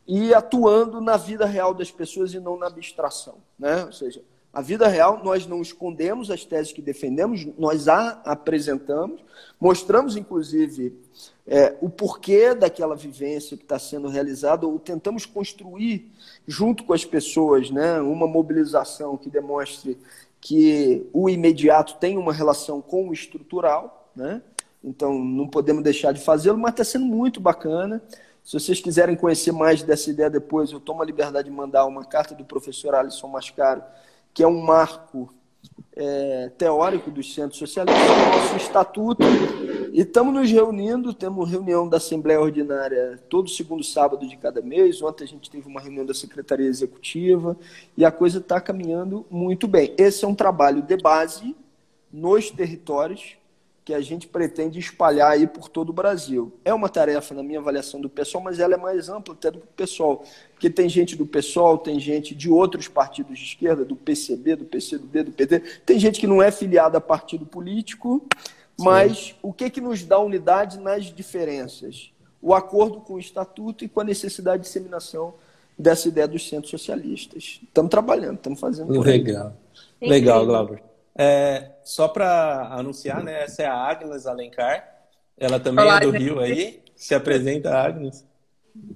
e atuando na vida real das pessoas e não na abstração. Né? Ou seja, a vida real, nós não escondemos as teses que defendemos, nós a apresentamos, mostramos, inclusive, é, o porquê daquela vivência que está sendo realizada, ou tentamos construir, junto com as pessoas, né, uma mobilização que demonstre que o imediato tem uma relação com o estrutural, né? então não podemos deixar de fazê-lo, mas está sendo muito bacana. Se vocês quiserem conhecer mais dessa ideia depois, eu tomo a liberdade de mandar uma carta do professor Alisson Mascaro, que é um marco é, teórico dos centros socialistas, nosso estatuto, e estamos nos reunindo, temos reunião da Assembleia Ordinária todo segundo sábado de cada mês, ontem a gente teve uma reunião da Secretaria Executiva, e a coisa está caminhando muito bem. Esse é um trabalho de base nos territórios, que a gente pretende espalhar aí por todo o Brasil. É uma tarefa, na minha avaliação, do pessoal, mas ela é mais ampla até do pessoal, porque tem gente do pessoal, tem gente de outros partidos de esquerda, do PCB, do PCdoB, do PT, tem gente que não é filiada a partido político, mas Sim. o que, que nos dá unidade nas diferenças? O acordo com o Estatuto e com a necessidade de disseminação dessa ideia dos centros socialistas. Estamos trabalhando, estamos fazendo. Legal. Legal, Glauber. É, só para anunciar, né? Essa é a Agnes Alencar. Ela também Olá, é do gente. Rio aí. Se apresenta, Agnes.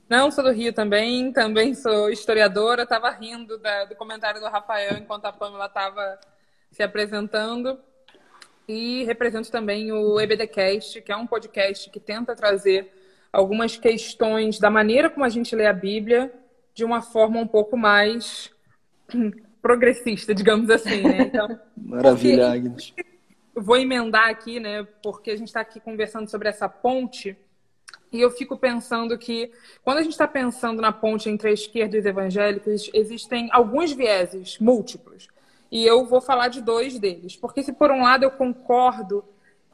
Não, sou do Rio também, também sou historiadora. Estava rindo da, do comentário do Rafael enquanto a Pamela estava se apresentando. E represento também o EBDcast, que é um podcast que tenta trazer algumas questões da maneira como a gente lê a Bíblia de uma forma um pouco mais progressista, digamos assim, né? Então, Maravilha, Agnes. Vou emendar aqui, né? Porque a gente está aqui conversando sobre essa ponte e eu fico pensando que quando a gente está pensando na ponte entre a esquerda e os evangélicos, existem alguns vieses múltiplos. E eu vou falar de dois deles. Porque se por um lado eu concordo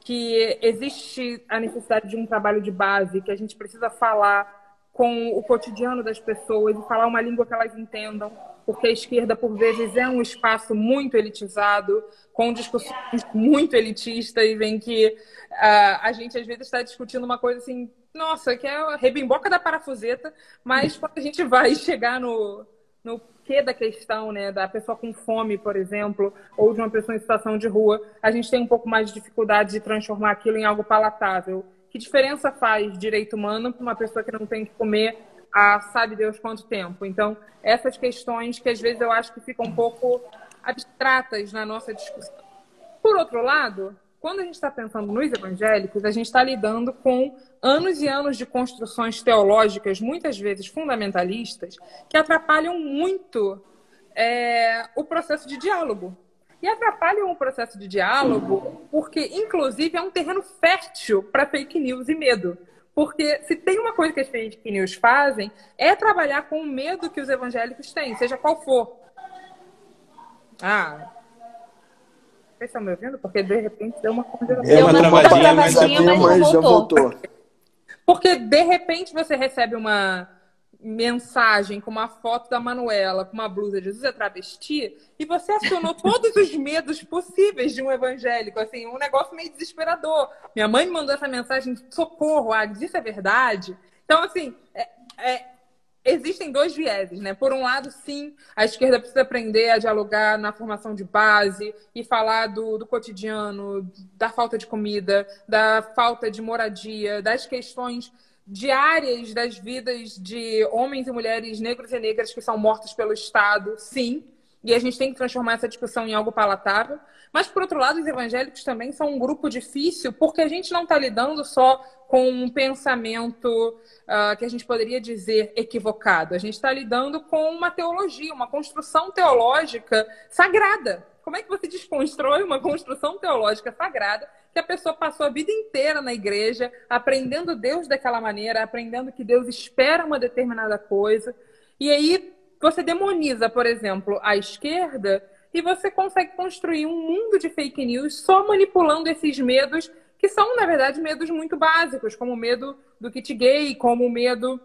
que existe a necessidade de um trabalho de base, que a gente precisa falar com o cotidiano das pessoas e falar uma língua que elas entendam, porque a esquerda, por vezes, é um espaço muito elitizado, com discussões muito elitistas, e vem que uh, a gente, às vezes, está discutindo uma coisa assim, nossa, que é a rebimboca da parafuseta, mas quando a gente vai chegar no, no que da questão, né, da pessoa com fome, por exemplo, ou de uma pessoa em situação de rua, a gente tem um pouco mais de dificuldade de transformar aquilo em algo palatável. Que diferença faz direito humano para uma pessoa que não tem que comer há sabe Deus quanto tempo? Então, essas questões que às vezes eu acho que ficam um pouco abstratas na nossa discussão. Por outro lado, quando a gente está pensando nos evangélicos, a gente está lidando com anos e anos de construções teológicas, muitas vezes fundamentalistas, que atrapalham muito é, o processo de diálogo. E atrapalham o processo de diálogo porque, inclusive, é um terreno fértil para fake news e medo. Porque se tem uma coisa que as fake news fazem, é trabalhar com o medo que os evangélicos têm, seja qual for. Ah, vocês estão me ouvindo? Porque de repente deu uma congelação. Deu uma travadinha, mas, mas já voltou. Porque de repente você recebe uma mensagem com uma foto da Manuela com uma blusa de Jesus é travesti e você acionou todos os medos possíveis de um evangélico, assim, um negócio meio desesperador. Minha mãe me mandou essa mensagem, socorro, Agnes, isso é verdade? Então, assim, é, é, existem dois vieses, né? Por um lado, sim, a esquerda precisa aprender a dialogar na formação de base e falar do, do cotidiano, da falta de comida, da falta de moradia, das questões diárias das vidas de homens e mulheres negros e negras que são mortos pelo Estado, sim. E a gente tem que transformar essa discussão em algo palatável. Mas, por outro lado, os evangélicos também são um grupo difícil, porque a gente não está lidando só com um pensamento uh, que a gente poderia dizer equivocado. A gente está lidando com uma teologia, uma construção teológica sagrada. Como é que você desconstrói uma construção teológica sagrada que a pessoa passou a vida inteira na igreja, aprendendo Deus daquela maneira, aprendendo que Deus espera uma determinada coisa, e aí você demoniza, por exemplo, a esquerda e você consegue construir um mundo de fake news só manipulando esses medos que são, na verdade, medos muito básicos, como o medo do kit gay, como o medo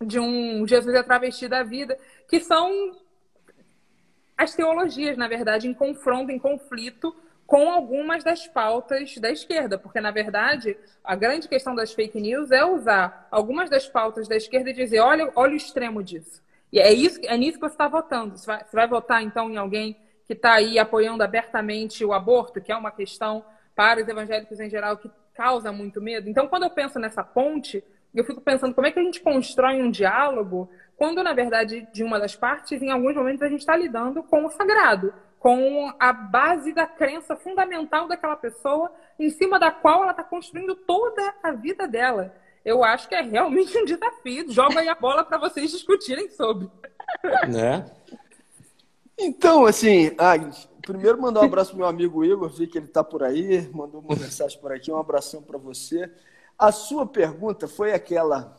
de um Jesus é travesti da vida, que são as teologias, na verdade, em confronto, em conflito com algumas das pautas da esquerda, porque, na verdade, a grande questão das fake news é usar algumas das pautas da esquerda e dizer, olha, olha o extremo disso. E é, isso, é nisso que você está votando. Você vai, você vai votar, então, em alguém que está aí apoiando abertamente o aborto, que é uma questão para os evangélicos em geral que causa muito medo. Então, quando eu penso nessa ponte, eu fico pensando como é que a gente constrói um diálogo quando, na verdade, de uma das partes, em alguns momentos, a gente está lidando com o sagrado, com a base da crença fundamental daquela pessoa, em cima da qual ela está construindo toda a vida dela. Eu acho que é realmente um desafio. Joga aí a bola para vocês discutirem sobre. Né? Então, assim, Agnes, primeiro mandar um abraço pro meu amigo Igor, vi que ele está por aí, mandou uma mensagem por aqui, um abração para você. A sua pergunta foi aquela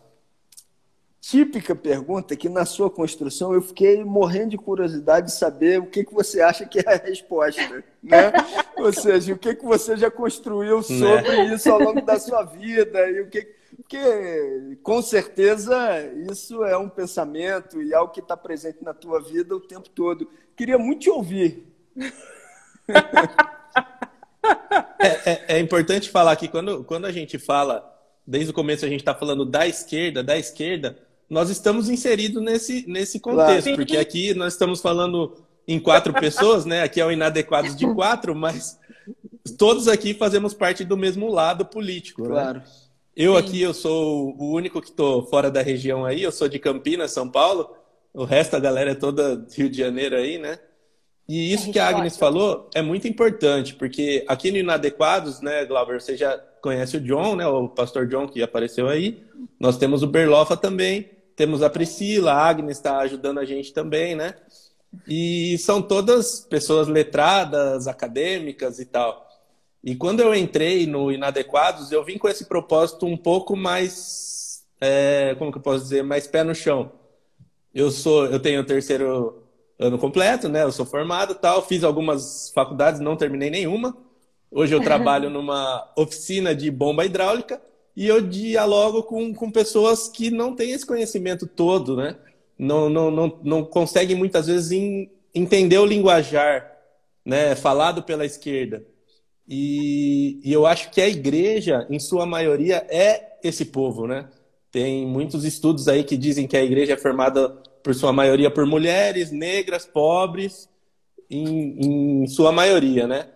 típica pergunta que na sua construção eu fiquei morrendo de curiosidade de saber o que, que você acha que é a resposta, né? [laughs] Ou seja, o que, que você já construiu né? sobre né? isso ao longo da sua vida e o que porque com certeza isso é um pensamento e algo que está presente na tua vida o tempo todo. Queria muito te ouvir. [laughs] É, é, é, importante falar que quando, quando a gente fala, desde o começo a gente está falando da esquerda, da esquerda, nós estamos inseridos nesse, nesse contexto, claro. porque aqui nós estamos falando em quatro pessoas, né? Aqui é o Inadequados de quatro, mas todos aqui fazemos parte do mesmo lado político. Né? Claro. Né? Eu Sim. aqui, eu sou o único que estou fora da região aí, eu sou de Campinas, São Paulo. O resto da galera é toda Rio de Janeiro aí, né? E isso a que a Agnes falou é muito importante, porque aqui no Inadequados, né, Glauber, você já conhece o John, né, o pastor John que apareceu aí. Nós temos o Berlofa também, temos a Priscila, a Agnes está ajudando a gente também, né? E são todas pessoas letradas, acadêmicas e tal. E quando eu entrei no Inadequados, eu vim com esse propósito um pouco mais, é, como que eu posso dizer, mais pé no chão. Eu sou, eu tenho o terceiro ano completo, né? Eu sou formado, tal, fiz algumas faculdades, não terminei nenhuma. Hoje eu [laughs] trabalho numa oficina de bomba hidráulica e eu dialogo com, com pessoas que não têm esse conhecimento todo, né? Não, não, não, não conseguem muitas vezes in, entender o linguajar, né? Falado pela esquerda. E, e eu acho que a igreja, em sua maioria, é esse povo, né? Tem muitos estudos aí que dizem que a igreja é formada, por sua maioria, por mulheres, negras, pobres, em, em sua maioria, né?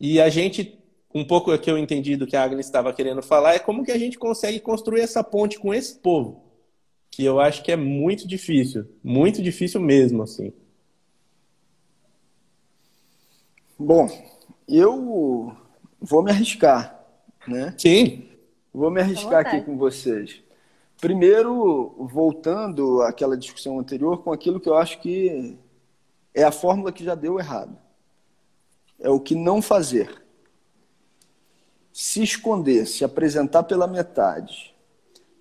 E a gente, um pouco que eu entendi do que a Agnes estava querendo falar, é como que a gente consegue construir essa ponte com esse povo, que eu acho que é muito difícil, muito difícil mesmo, assim. Bom, eu vou me arriscar, né? Sim. Vou me arriscar aqui com vocês. Primeiro, voltando àquela discussão anterior, com aquilo que eu acho que é a fórmula que já deu errado. É o que não fazer. Se esconder, se apresentar pela metade,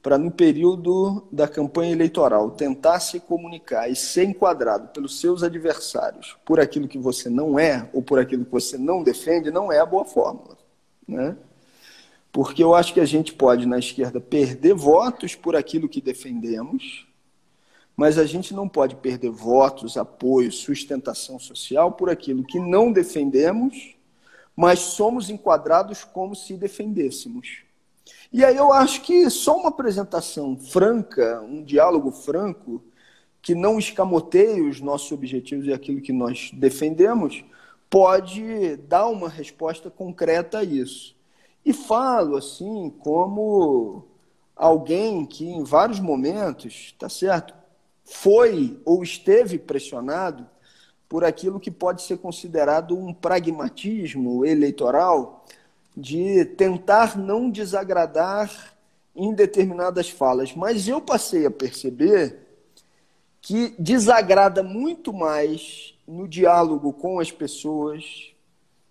para no período da campanha eleitoral tentar se comunicar e ser enquadrado pelos seus adversários por aquilo que você não é ou por aquilo que você não defende, não é a boa fórmula. Né? Porque eu acho que a gente pode, na esquerda, perder votos por aquilo que defendemos, mas a gente não pode perder votos, apoio, sustentação social por aquilo que não defendemos, mas somos enquadrados como se defendêssemos. E aí eu acho que só uma apresentação franca, um diálogo franco, que não escamoteie os nossos objetivos e aquilo que nós defendemos, pode dar uma resposta concreta a isso. E falo assim como alguém que em vários momentos, tá certo, foi ou esteve pressionado por aquilo que pode ser considerado um pragmatismo eleitoral de tentar não desagradar em determinadas falas, mas eu passei a perceber que desagrada muito mais no diálogo com as pessoas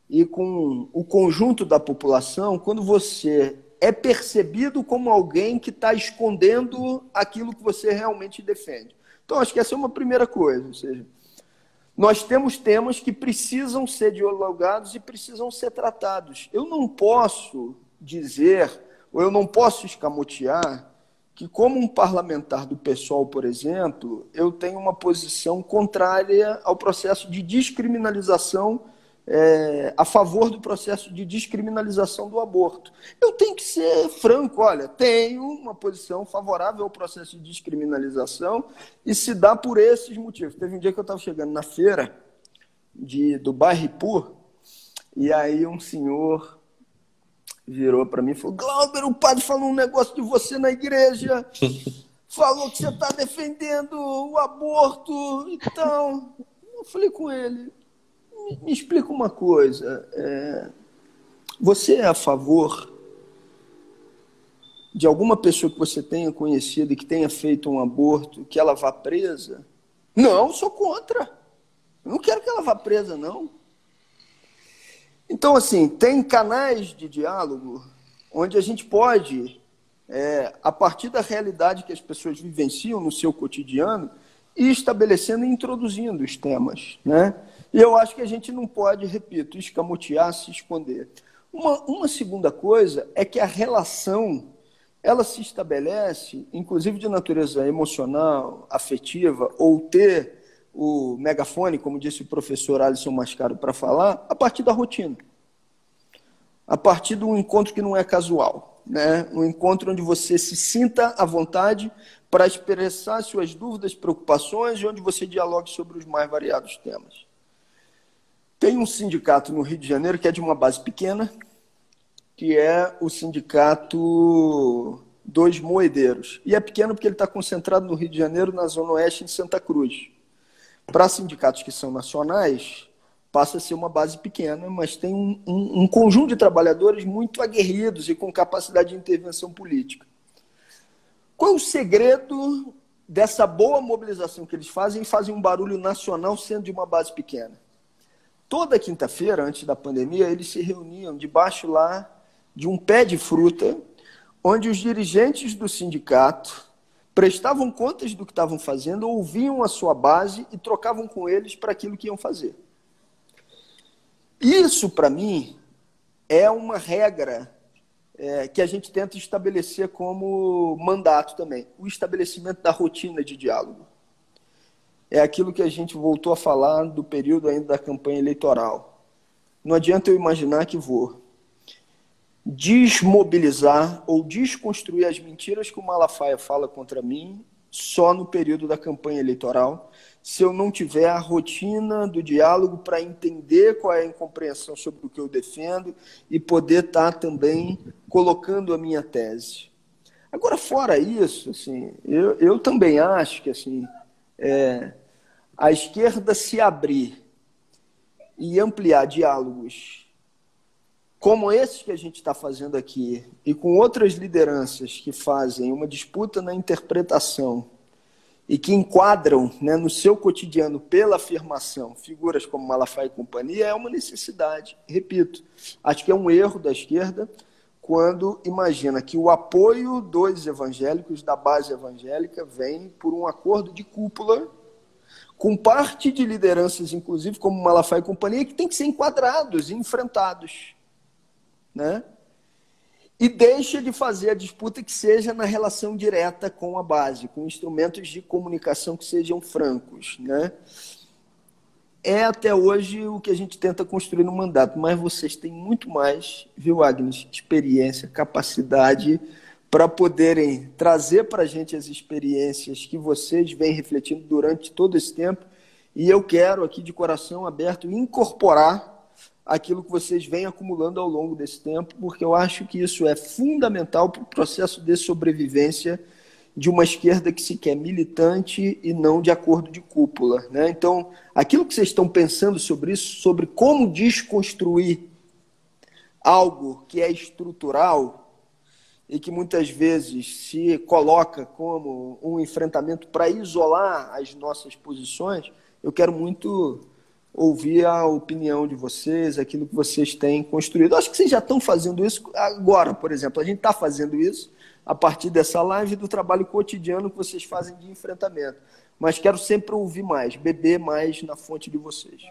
e com o conjunto da população quando você é percebido como alguém que está escondendo aquilo que você realmente defende. Então, acho que essa é uma primeira coisa. Ou seja, nós temos temas que precisam ser dialogados e precisam ser tratados. Eu não posso dizer, ou eu não posso escamotear, que, como um parlamentar do PSOL, por exemplo, eu tenho uma posição contrária ao processo de descriminalização é, a favor do processo de descriminalização do aborto. Eu tenho que ser franco, olha, tenho uma posição favorável ao processo de descriminalização e se dá por esses motivos. Teve um dia que eu estava chegando na feira de, do Barripur e aí um senhor virou para mim e falou, Glauber, o padre falou um negócio de você na igreja, [laughs] falou que você está defendendo o aborto, então... Eu falei com ele, me, explica uma coisa. É, você é a favor de alguma pessoa que você tenha conhecido e que tenha feito um aborto, que ela vá presa? Não, sou contra. Eu não quero que ela vá presa, não. Então, assim, tem canais de diálogo onde a gente pode, é, a partir da realidade que as pessoas vivenciam no seu cotidiano, ir estabelecendo e introduzindo os temas, né? E eu acho que a gente não pode, repito, escamotear, se esconder. Uma, uma segunda coisa é que a relação ela se estabelece, inclusive de natureza emocional, afetiva, ou ter o megafone, como disse o professor Alisson Mascaro para falar, a partir da rotina. A partir de um encontro que não é casual. Né? Um encontro onde você se sinta à vontade para expressar suas dúvidas, preocupações e onde você dialogue sobre os mais variados temas. Tem um sindicato no Rio de Janeiro que é de uma base pequena, que é o sindicato dos moedeiros. E é pequeno porque ele está concentrado no Rio de Janeiro, na Zona Oeste, em Santa Cruz. Para sindicatos que são nacionais, passa a ser uma base pequena, mas tem um, um, um conjunto de trabalhadores muito aguerridos e com capacidade de intervenção política. Qual o segredo dessa boa mobilização que eles fazem e fazem um barulho nacional sendo de uma base pequena? Toda quinta-feira, antes da pandemia, eles se reuniam debaixo lá de um pé de fruta, onde os dirigentes do sindicato prestavam contas do que estavam fazendo, ouviam a sua base e trocavam com eles para aquilo que iam fazer. Isso, para mim, é uma regra é, que a gente tenta estabelecer como mandato também: o estabelecimento da rotina de diálogo. É aquilo que a gente voltou a falar do período ainda da campanha eleitoral. Não adianta eu imaginar que vou desmobilizar ou desconstruir as mentiras que o Malafaia fala contra mim só no período da campanha eleitoral, se eu não tiver a rotina do diálogo para entender qual é a incompreensão sobre o que eu defendo e poder estar tá também colocando a minha tese. Agora, fora isso, assim, eu, eu também acho que assim, é, a esquerda se abrir e ampliar diálogos como esses que a gente está fazendo aqui, e com outras lideranças que fazem uma disputa na interpretação e que enquadram né, no seu cotidiano pela afirmação figuras como Malafaia e companhia, é uma necessidade. Repito, acho que é um erro da esquerda quando imagina que o apoio dos evangélicos, da base evangélica, vem por um acordo de cúpula com parte de lideranças, inclusive como Malafaia e companhia, que tem que ser enquadrados e enfrentados né? E deixa de fazer a disputa que seja na relação direta com a base, com instrumentos de comunicação que sejam francos, né? É até hoje o que a gente tenta construir no mandato, mas vocês têm muito mais, viu, Agnes? Experiência, capacidade para poderem trazer para a gente as experiências que vocês vêm refletindo durante todo esse tempo. E eu quero aqui de coração aberto incorporar aquilo que vocês vêm acumulando ao longo desse tempo, porque eu acho que isso é fundamental para o processo de sobrevivência de uma esquerda que se quer militante e não de acordo de cúpula. Né? Então, aquilo que vocês estão pensando sobre isso, sobre como desconstruir algo que é estrutural e que muitas vezes se coloca como um enfrentamento para isolar as nossas posições, eu quero muito ouvir a opinião de vocês, aquilo que vocês têm construído. acho que vocês já estão fazendo isso agora, por exemplo. A gente está fazendo isso a partir dessa live do trabalho cotidiano que vocês fazem de enfrentamento. Mas quero sempre ouvir mais, beber mais na fonte de vocês.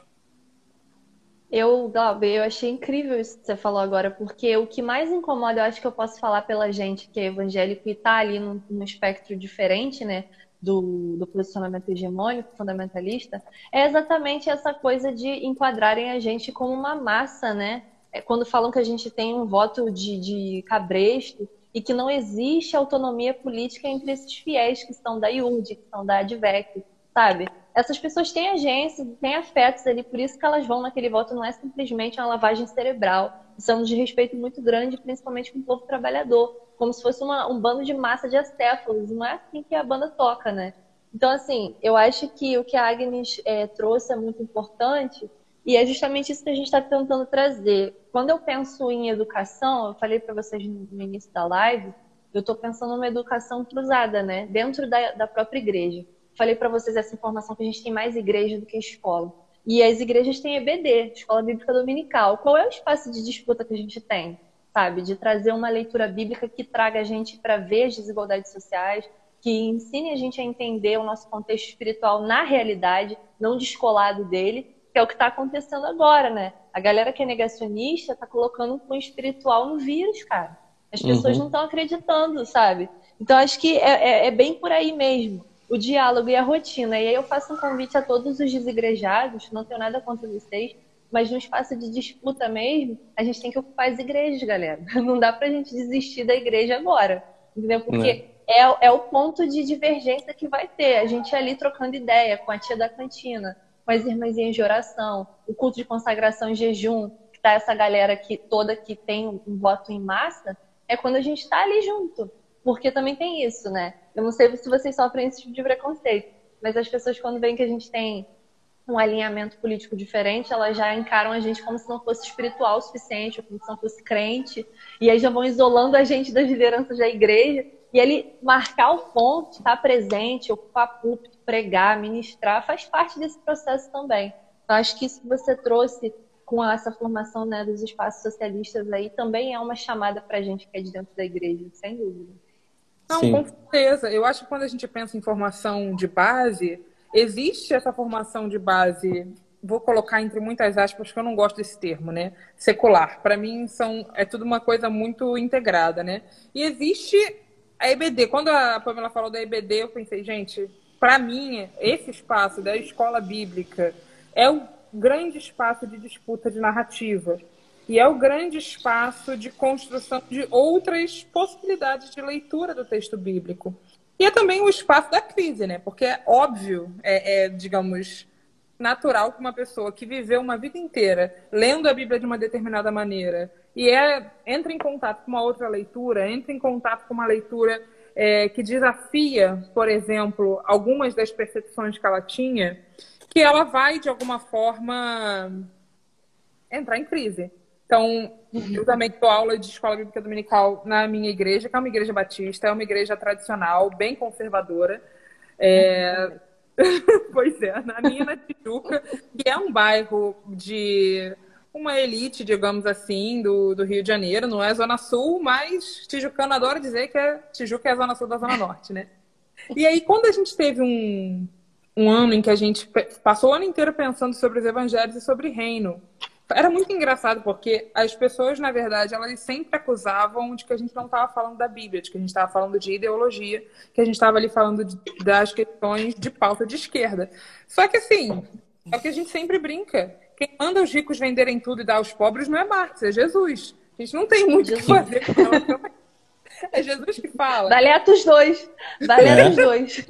Eu, Glauber, eu achei incrível isso que você falou agora, porque o que mais incomoda, eu acho que eu posso falar pela gente que é evangélico e está ali num, num espectro diferente, né? do, do posicionamento hegemônico, fundamentalista, é exatamente essa coisa de enquadrarem a gente como uma massa, né? É quando falam que a gente tem um voto de, de cabresto e que não existe autonomia política entre esses fiéis que estão da IURD, que estão da ADVEC, sabe? Essas pessoas têm agência, têm afetos ali, por isso que elas vão naquele voto, não é simplesmente uma lavagem cerebral. Isso é um desrespeito muito grande, principalmente com o povo trabalhador como se fosse uma, um bando de massa de acéfalos. Não é assim que a banda toca, né? Então, assim, eu acho que o que a Agnes é, trouxe é muito importante e é justamente isso que a gente está tentando trazer. Quando eu penso em educação, eu falei para vocês no início da live, eu estou pensando numa educação cruzada, né? Dentro da, da própria igreja. Falei para vocês essa informação que a gente tem mais igreja do que escola. E as igrejas têm EBD, Escola Bíblica Dominical. Qual é o espaço de disputa que a gente tem? sabe? De trazer uma leitura bíblica que traga a gente para ver as desigualdades sociais, que ensine a gente a entender o nosso contexto espiritual na realidade, não descolado dele, que é o que está acontecendo agora, né? A galera que é negacionista está colocando um espiritual no vírus, cara. As pessoas uhum. não estão acreditando, sabe? Então acho que é, é, é, bem por aí mesmo. O diálogo e a rotina. E aí eu faço um convite a todos os desigrejados, não tenho nada contra vocês, mas no espaço de disputa mesmo, a gente tem que ocupar as igrejas, galera. [laughs] Não dá pra gente desistir da igreja agora, entendeu? Porque é. é, é o ponto de divergência que vai ter. A gente ali trocando ideia com a tia da cantina, com as irmãzinhas de oração, o culto de consagração em jejum, que conectar essa galera que toda que tem um voto em massa é quando a gente está ali junto. Porque também tem isso, né? Eu não sei se vocês sofrem esse tipo de preconceito, mas as pessoas, quando veem que a gente tem um alinhamento político diferente, elas já encaram a gente como se não fosse espiritual o suficiente, ou como se não fosse crente, e aí já vão isolando a gente das lideranças da igreja. E ele marcar o ponto, estar presente, ocupar púlpito, pregar, ministrar, faz parte desse processo também. Eu acho que isso que você trouxe com essa formação né, dos espaços socialistas aí também é uma chamada para a gente que é de dentro da igreja, sem dúvida. Não, Sim. com certeza. Eu acho que quando a gente pensa em formação de base, existe essa formação de base, vou colocar entre muitas aspas, porque eu não gosto desse termo, né? Secular. Para mim, são, é tudo uma coisa muito integrada, né? E existe a EBD. Quando a Pamela falou da EBD, eu pensei, gente, para mim, esse espaço da escola bíblica é o grande espaço de disputa de narrativa. E é o grande espaço de construção de outras possibilidades de leitura do texto bíblico. E é também o espaço da crise, né? Porque é óbvio, é, é, digamos, natural que uma pessoa que viveu uma vida inteira lendo a Bíblia de uma determinada maneira e é, entra em contato com uma outra leitura, entra em contato com uma leitura é, que desafia, por exemplo, algumas das percepções que ela tinha, que ela vai, de alguma forma, entrar em crise. Então, eu também dou aula de escola bíblica dominical na minha igreja, que é uma igreja batista, é uma igreja tradicional, bem conservadora. É... [laughs] pois é, na minha na Tijuca, que é um bairro de uma elite, digamos assim, do, do Rio de Janeiro, não é Zona Sul, mas tijucano adora dizer que é, Tijuca é a Zona Sul da Zona Norte, né? E aí, quando a gente teve um, um ano em que a gente passou o ano inteiro pensando sobre os evangelhos e sobre reino, era muito engraçado porque as pessoas, na verdade, elas sempre acusavam de que a gente não estava falando da Bíblia, de que a gente estava falando de ideologia, que a gente estava ali falando de, das questões de pauta de esquerda. Só que, assim, é o que a gente sempre brinca. Quem manda os ricos venderem tudo e dar aos pobres não é Marx, é Jesus. A gente não tem muito o que fazer com É Jesus que fala. Dá letra os dois. Dá letra é. os dois.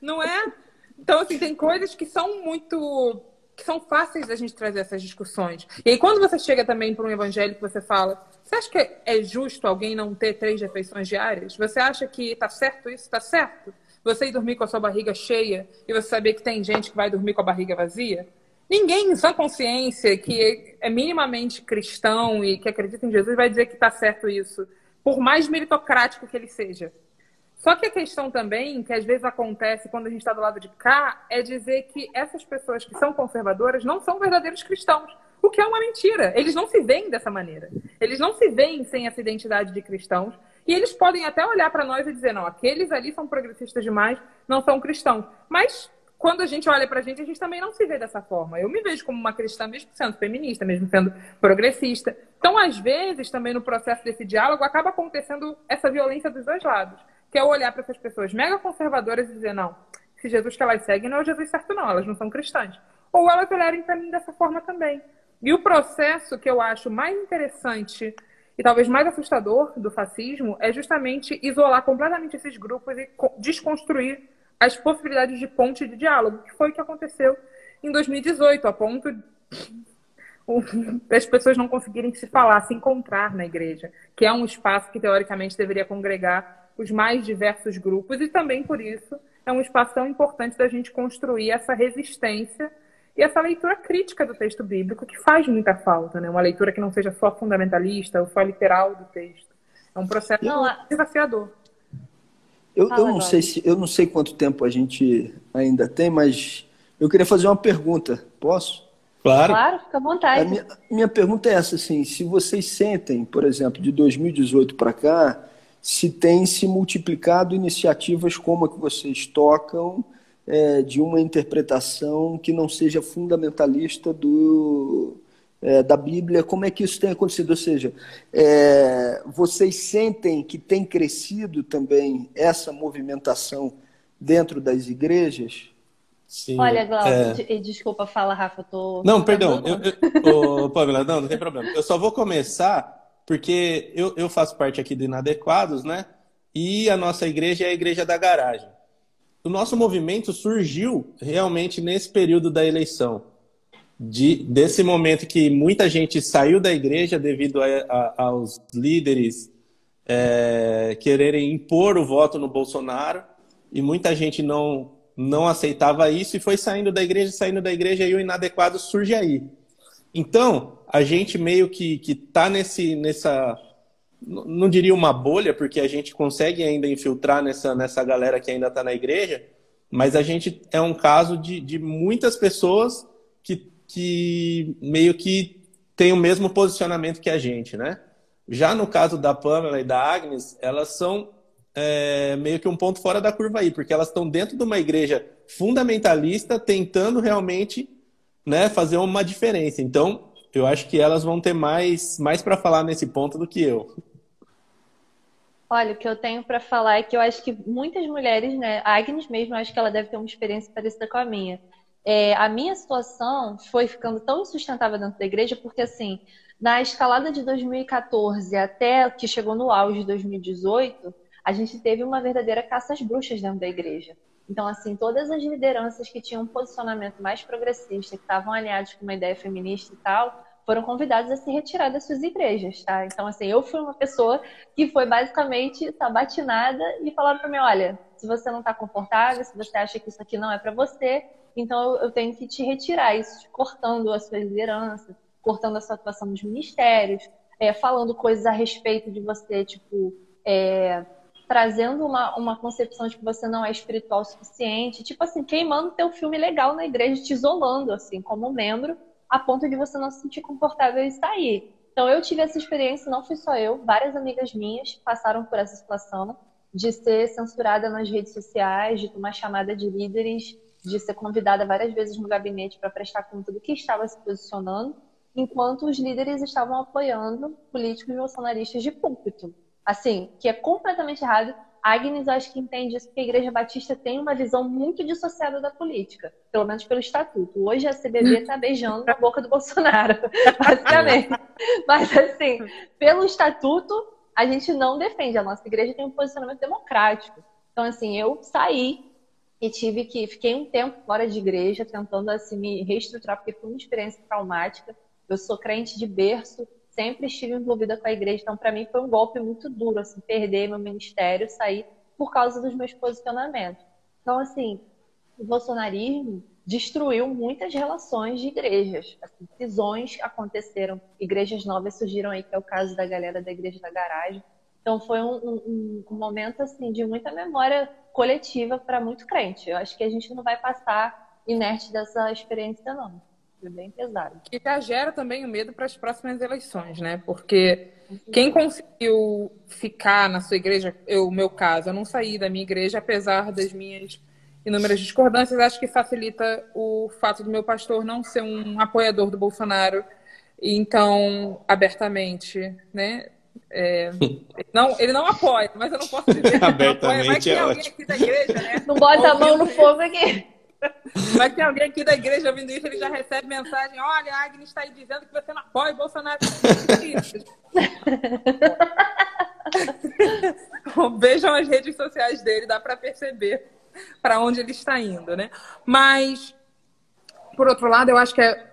Não é? Então, assim, tem coisas que são muito que são fáceis da gente trazer essas discussões. E aí, quando você chega também para um evangelho que você fala, você acha que é justo alguém não ter três refeições diárias? Você acha que está certo isso? Está certo? Você ir dormir com a sua barriga cheia e você saber que tem gente que vai dormir com a barriga vazia? Ninguém em sua consciência que é minimamente cristão e que acredita em Jesus vai dizer que está certo isso, por mais meritocrático que ele seja. Só que a questão também, que às vezes acontece quando a gente está do lado de cá, é dizer que essas pessoas que são conservadoras não são verdadeiros cristãos. O que é uma mentira. Eles não se veem dessa maneira. Eles não se veem sem essa identidade de cristãos. E eles podem até olhar para nós e dizer: não, aqueles ali são progressistas demais, não são cristãos. Mas quando a gente olha para a gente, a gente também não se vê dessa forma. Eu me vejo como uma cristã, mesmo sendo feminista, mesmo sendo progressista. Então, às vezes, também no processo desse diálogo, acaba acontecendo essa violência dos dois lados que é olhar para essas pessoas mega conservadoras e dizer, não, esse Jesus que elas seguem não é o Jesus certo, não, elas não são cristãs. Ou elas olharem para mim dessa forma também. E o processo que eu acho mais interessante e talvez mais assustador do fascismo é justamente isolar completamente esses grupos e desconstruir as possibilidades de ponte de diálogo, que foi o que aconteceu em 2018, a ponto as pessoas não conseguirem se falar, se encontrar na igreja, que é um espaço que teoricamente deveria congregar os mais diversos grupos e também por isso é um espaço tão importante da gente construir essa resistência e essa leitura crítica do texto bíblico que faz muita falta, né? Uma leitura que não seja só fundamentalista ou só literal do texto. É um processo não, desafiador. Eu, eu não sei se eu não sei quanto tempo a gente ainda tem, mas eu queria fazer uma pergunta. Posso? Claro. Claro, fica à vontade. A minha, minha pergunta é essa, assim, se vocês sentem, por exemplo, de 2018 para cá, se tem se multiplicado iniciativas como a que vocês tocam, é, de uma interpretação que não seja fundamentalista do, é, da Bíblia, como é que isso tem acontecido? Ou seja, é, vocês sentem que tem crescido também essa movimentação dentro das igrejas? Sim, Olha, Glaucio, é... desculpa, fala, Rafa, eu tô... Não, perdão, eu, eu, Pamela, não, não tem problema. Eu só vou começar porque eu, eu faço parte aqui do Inadequados, né? E a nossa igreja é a igreja da garagem. O nosso movimento surgiu realmente nesse período da eleição. De, desse momento que muita gente saiu da igreja devido a, a, aos líderes é, quererem impor o voto no Bolsonaro e muita gente não não aceitava isso e foi saindo da igreja, saindo da igreja e o inadequado surge aí. Então, a gente meio que, que tá nesse, nessa, não diria uma bolha, porque a gente consegue ainda infiltrar nessa, nessa galera que ainda está na igreja, mas a gente é um caso de, de muitas pessoas que, que meio que tem o mesmo posicionamento que a gente, né? Já no caso da Pamela e da Agnes, elas são é, meio que um ponto fora da curva aí, porque elas estão dentro de uma igreja fundamentalista tentando realmente né, fazer uma diferença. Então, eu acho que elas vão ter mais, mais para falar nesse ponto do que eu. Olha, o que eu tenho para falar é que eu acho que muitas mulheres, né, a Agnes mesmo, acho que ela deve ter uma experiência parecida com a minha. É, a minha situação foi ficando tão insustentável dentro da igreja, porque assim, na escalada de 2014 até que chegou no auge de 2018, a gente teve uma verdadeira caça às bruxas dentro da igreja. Então, assim, todas as lideranças que tinham um posicionamento mais progressista, que estavam alinhados com uma ideia feminista e tal, foram convidadas a se retirar das suas igrejas, tá? Então, assim, eu fui uma pessoa que foi basicamente sabatinada e falaram para mim, olha, se você não está confortável, se você acha que isso aqui não é para você, então eu tenho que te retirar isso, cortando a sua liderança, cortando a sua atuação nos ministérios, é, falando coisas a respeito de você, tipo, é, trazendo uma, uma concepção de que você não é espiritual o suficiente, tipo assim, queimando teu filme legal na igreja, te isolando, assim, como membro, a ponto de você não se sentir confortável em sair. Então eu tive essa experiência, não fui só eu, várias amigas minhas passaram por essa situação de ser censurada nas redes sociais, de tomar chamada de líderes, de ser convidada várias vezes no gabinete para prestar conta do que estava se posicionando, enquanto os líderes estavam apoiando políticos bolsonaristas de púlpito assim, que é completamente errado. Agnes, acho que entende isso, porque a Igreja Batista tem uma visão muito dissociada da política, pelo menos pelo estatuto. Hoje a CBB está beijando na boca do Bolsonaro, [laughs] basicamente. Mas, assim, pelo estatuto, a gente não defende. A nossa igreja tem um posicionamento democrático. Então, assim, eu saí e tive que. Fiquei um tempo fora de igreja, tentando assim, me reestruturar, porque foi uma experiência traumática. Eu sou crente de berço, sempre estive envolvida com a igreja, então para mim foi um golpe muito duro, assim, perder meu ministério, sair por causa dos meus posicionamentos. Então, assim, o bolsonarismo destruiu muitas relações de igrejas. Assim, cisões aconteceram, igrejas novas surgiram aí, que é o caso da galera da Igreja da Garagem. Então, foi um, um, um momento assim de muita memória coletiva para muito crente. Eu acho que a gente não vai passar inerte dessa experiência, não. É bem pesado. Que já gera também o medo para as próximas eleições, né? Porque quem conseguiu ficar na sua igreja, eu, meu caso, eu não saí da minha igreja, apesar das minhas inúmeras discordâncias, acho que facilita o fato do meu pastor não ser um apoiador do Bolsonaro, então, abertamente, né? É, não, ele não apoia, mas eu não posso dizer que abertamente não apoia. [laughs] Vai que é alguém aqui da igreja, né? Não bota a mão no fogo aqui. Mas tem alguém aqui da igreja ouvindo isso, ele já recebe mensagem: olha, a Agnes está aí dizendo que você não apoia o Bolsonaro. [laughs] Vejam as redes sociais dele, dá para perceber para onde ele está indo, né? Mas, por outro lado, eu acho que é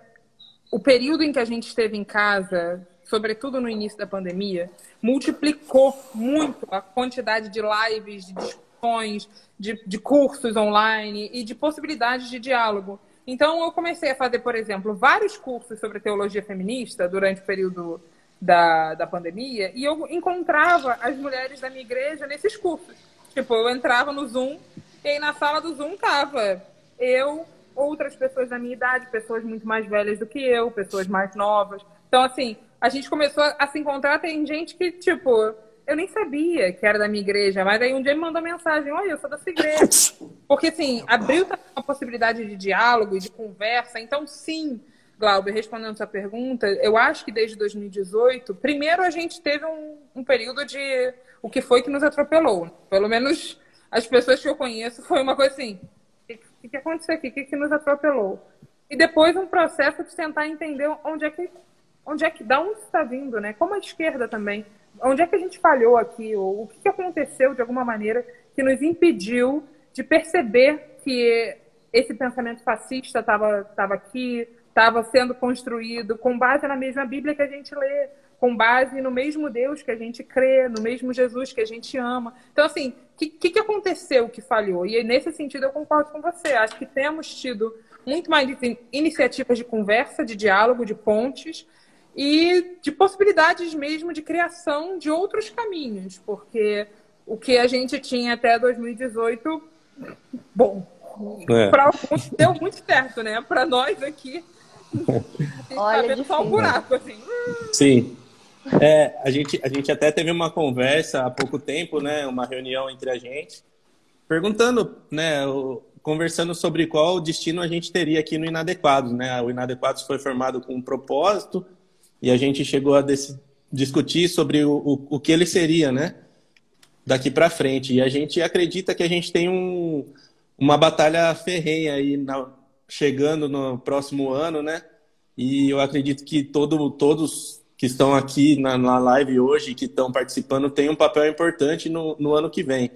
o período em que a gente esteve em casa, sobretudo no início da pandemia, multiplicou muito a quantidade de lives, de discussões, de, de cursos online e de possibilidades de diálogo. Então, eu comecei a fazer, por exemplo, vários cursos sobre teologia feminista durante o período da, da pandemia e eu encontrava as mulheres da minha igreja nesses cursos. Tipo, eu entrava no Zoom e aí na sala do Zoom tava eu, outras pessoas da minha idade, pessoas muito mais velhas do que eu, pessoas mais novas. Então, assim, a gente começou a se encontrar. Tem gente que, tipo, eu nem sabia que era da minha igreja, mas aí um dia me mandou mensagem: Olha, eu sou da sua igreja. [laughs] Porque, assim, abriu uma possibilidade de diálogo e de conversa. Então, sim, Glauber, respondendo sua pergunta, eu acho que desde 2018, primeiro a gente teve um, um período de o que foi que nos atropelou. Pelo menos as pessoas que eu conheço, foi uma coisa assim: o que, que aconteceu aqui? O que, que nos atropelou? E depois um processo de tentar entender onde é que, onde é que, da onde está vindo, né? Como a esquerda também onde é que a gente falhou aqui? Ou o que aconteceu de alguma maneira que nos impediu de perceber que esse pensamento fascista estava aqui, estava sendo construído com base na mesma Bíblia que a gente lê, com base no mesmo Deus que a gente crê, no mesmo Jesus que a gente ama. Então, assim, o que, que, aconteceu que falhou? E nesse sentido eu concordo com você. Acho que temos tido muito mais iniciativas de conversa, de diálogo, de pontes e de possibilidades mesmo de criação de outros caminhos, porque o que a gente tinha até 2018, bom, é. para alguns deu muito certo, né? Para nós aqui, [laughs] Olha, tá vendo só um buraco, assim. Sim. É, a gente, a gente até teve uma conversa há pouco tempo, né? Uma reunião entre a gente, perguntando, né? conversando sobre qual destino a gente teria aqui no Inadequados, né? O Inadequados foi formado com um propósito e a gente chegou a discutir sobre o, o, o que ele seria, né? Daqui para frente. E a gente acredita que a gente tem um, uma batalha ferrenha aí na, chegando no próximo ano, né? E eu acredito que todo, todos que estão aqui na, na live hoje, que estão participando, têm um papel importante no, no ano que vem.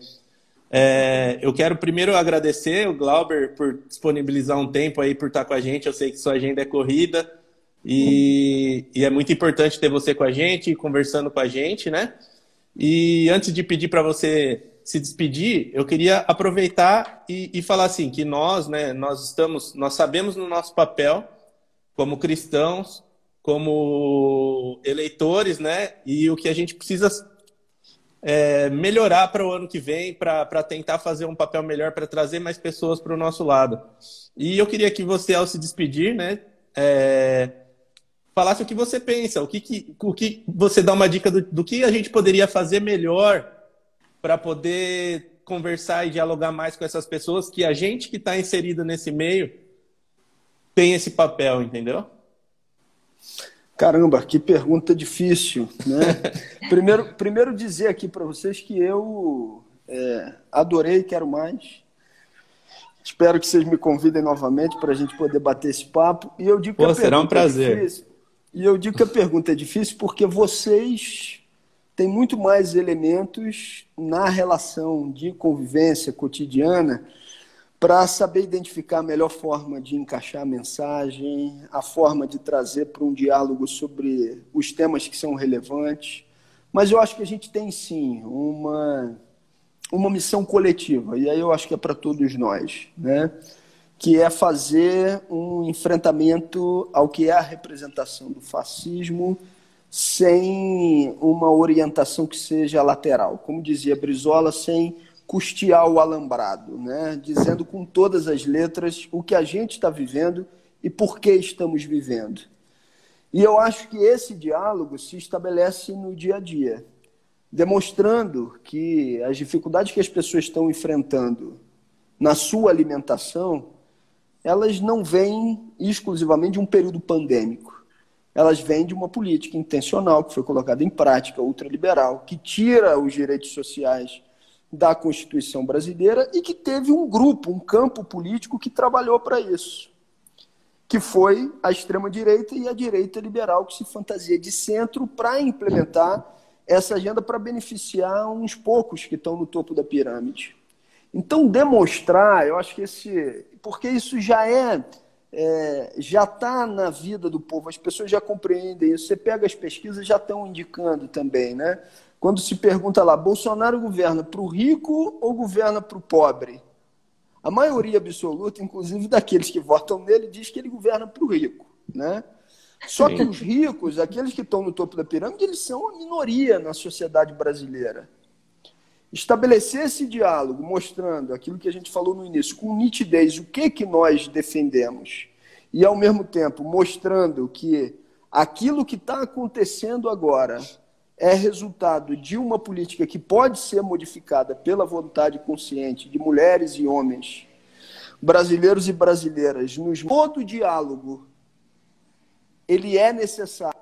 É, eu quero primeiro agradecer o Glauber por disponibilizar um tempo aí por estar com a gente. Eu sei que sua agenda é corrida e, e é muito importante ter você com a gente, conversando com a gente, né? E antes de pedir para você se despedir, eu queria aproveitar e, e, falar assim que nós, né, nós estamos, nós sabemos no nosso papel como cristãos, como eleitores, né, e o que a gente precisa é, melhorar para o ano que vem, para tentar fazer um papel melhor, para trazer mais pessoas para o nosso lado. E eu queria que você, ao se despedir, né, é, falasse o que você pensa, o que, que, o que você dá uma dica do, do que a gente poderia fazer melhor para poder conversar e dialogar mais com essas pessoas que a gente que está inserido nesse meio tem esse papel, entendeu? Caramba, que pergunta difícil, né? [laughs] primeiro, primeiro dizer aqui para vocês que eu é, adorei, quero mais. Espero que vocês me convidem novamente para a gente poder bater esse papo. E eu digo Pô, será um prazer. É e eu digo que a pergunta é difícil porque vocês tem muito mais elementos na relação de convivência cotidiana para saber identificar a melhor forma de encaixar a mensagem, a forma de trazer para um diálogo sobre os temas que são relevantes. Mas eu acho que a gente tem sim uma, uma missão coletiva, e aí eu acho que é para todos nós, né? Que é fazer um enfrentamento ao que é a representação do fascismo sem uma orientação que seja lateral. Como dizia Brizola, sem custear o alambrado, né? dizendo com todas as letras o que a gente está vivendo e por que estamos vivendo. E eu acho que esse diálogo se estabelece no dia a dia, demonstrando que as dificuldades que as pessoas estão enfrentando na sua alimentação, elas não vêm exclusivamente de um período pandêmico elas vêm de uma política intencional que foi colocada em prática, ultraliberal, que tira os direitos sociais da Constituição brasileira e que teve um grupo, um campo político que trabalhou para isso, que foi a extrema-direita e a direita liberal, que se fantasia de centro para implementar essa agenda para beneficiar uns poucos que estão no topo da pirâmide. Então, demonstrar, eu acho que esse. Porque isso já é é, já está na vida do povo, as pessoas já compreendem isso. Você pega as pesquisas, já estão indicando também, né? Quando se pergunta lá, Bolsonaro governa para o rico ou governa para o pobre? A maioria absoluta, inclusive daqueles que votam nele, diz que ele governa para o rico, né? Só Sim. que os ricos, aqueles que estão no topo da pirâmide, eles são a minoria na sociedade brasileira. Estabelecer esse diálogo, mostrando aquilo que a gente falou no início, com nitidez, o que, que nós defendemos, e ao mesmo tempo mostrando que aquilo que está acontecendo agora é resultado de uma política que pode ser modificada pela vontade consciente de mulheres e homens, brasileiros e brasileiras, nos todo diálogo ele é necessário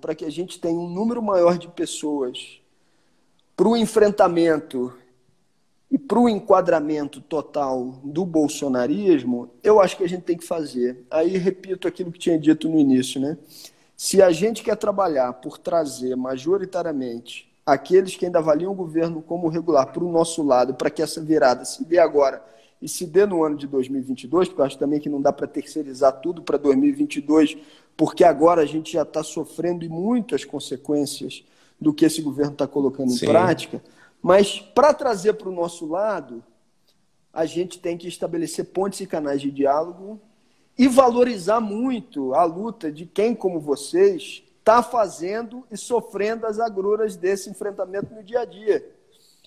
para que a gente tenha um número maior de pessoas para o enfrentamento e para o enquadramento total do bolsonarismo, eu acho que a gente tem que fazer. Aí repito aquilo que tinha dito no início, né? Se a gente quer trabalhar por trazer majoritariamente aqueles que ainda avaliam o governo como regular para o nosso lado, para que essa virada se dê agora e se dê no ano de 2022, porque eu acho também que não dá para terceirizar tudo para 2022, porque agora a gente já está sofrendo muitas consequências do que esse governo está colocando em Sim. prática. Mas para trazer para o nosso lado, a gente tem que estabelecer pontes e canais de diálogo e valorizar muito a luta de quem, como vocês, está fazendo e sofrendo as agruras desse enfrentamento no dia a dia.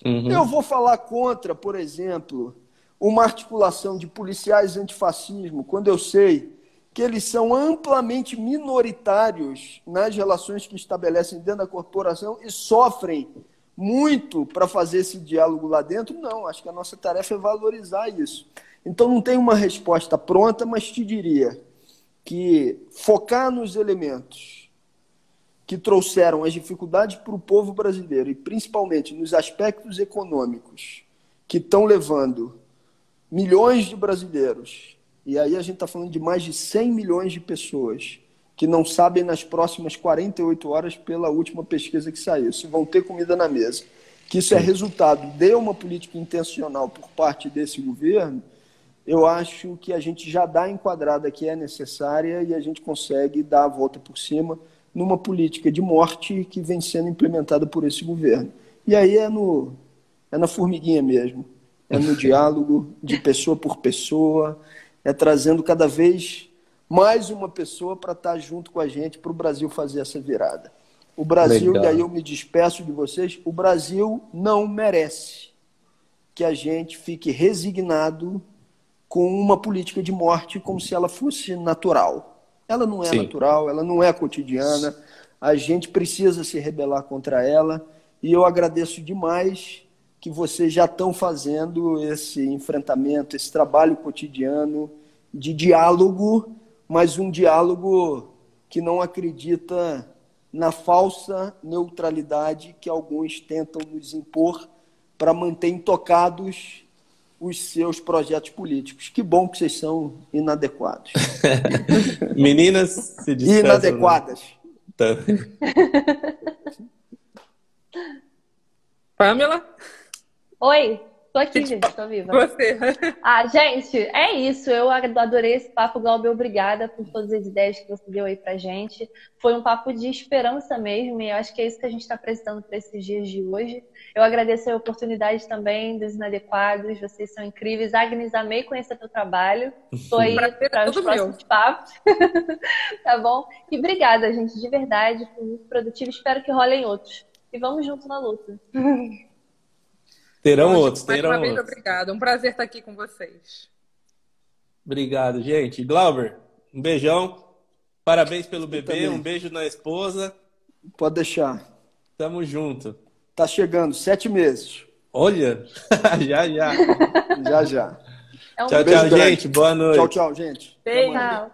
Uhum. Eu vou falar contra, por exemplo, uma articulação de policiais antifascismo, quando eu sei que eles são amplamente minoritários nas relações que estabelecem dentro da corporação e sofrem muito para fazer esse diálogo lá dentro, não. Acho que a nossa tarefa é valorizar isso. Então não tem uma resposta pronta, mas te diria que focar nos elementos que trouxeram as dificuldades para o povo brasileiro e principalmente nos aspectos econômicos que estão levando milhões de brasileiros, e aí a gente está falando de mais de 100 milhões de pessoas que não sabem nas próximas 48 horas, pela última pesquisa que saiu, se vão ter comida na mesa. Que isso é resultado de uma política intencional por parte desse governo, eu acho que a gente já dá a enquadrada que é necessária e a gente consegue dar a volta por cima numa política de morte que vem sendo implementada por esse governo. E aí é, no, é na formiguinha mesmo é no [laughs] diálogo de pessoa por pessoa, é trazendo cada vez mais uma pessoa para estar tá junto com a gente para o Brasil fazer essa virada. O Brasil, Legal. e aí eu me despeço de vocês, o Brasil não merece que a gente fique resignado com uma política de morte como se ela fosse natural. Ela não é Sim. natural, ela não é cotidiana. A gente precisa se rebelar contra ela. E eu agradeço demais que vocês já estão fazendo esse enfrentamento, esse trabalho cotidiano de diálogo, mas um diálogo que não acredita na falsa neutralidade que alguns tentam nos impor para manter intocados os seus projetos políticos. Que bom que vocês são inadequados. [laughs] Meninas se Inadequadas. Tá. Pamela? Oi, tô aqui, gente, tô viva. Você. [laughs] Ah, gente, é isso. Eu adorei esse papo, Glauber. Obrigada por todas as ideias que você deu aí pra gente. Foi um papo de esperança mesmo, e eu acho que é isso que a gente está precisando para esses dias de hoje. Eu agradeço a oportunidade também dos inadequados, vocês são incríveis. Agnes, amei conhecer teu trabalho. Estou aí para os próximos meu. papos. [laughs] tá bom? E obrigada, gente, de verdade. Foi muito produtivo. Espero que rolem outros. E vamos junto na luta. [laughs] Terão outros, terão mais uma outros. Vez, obrigada. Um prazer estar aqui com vocês. Obrigado, gente. Glauber, um beijão. Parabéns pelo bebê, um beijo na esposa. Pode deixar. Tamo junto. Tá chegando, sete meses. Olha, [laughs] já, já. já, já. É um tchau, tchau, gente. Boa noite. Tchau, tchau, gente. Beijo.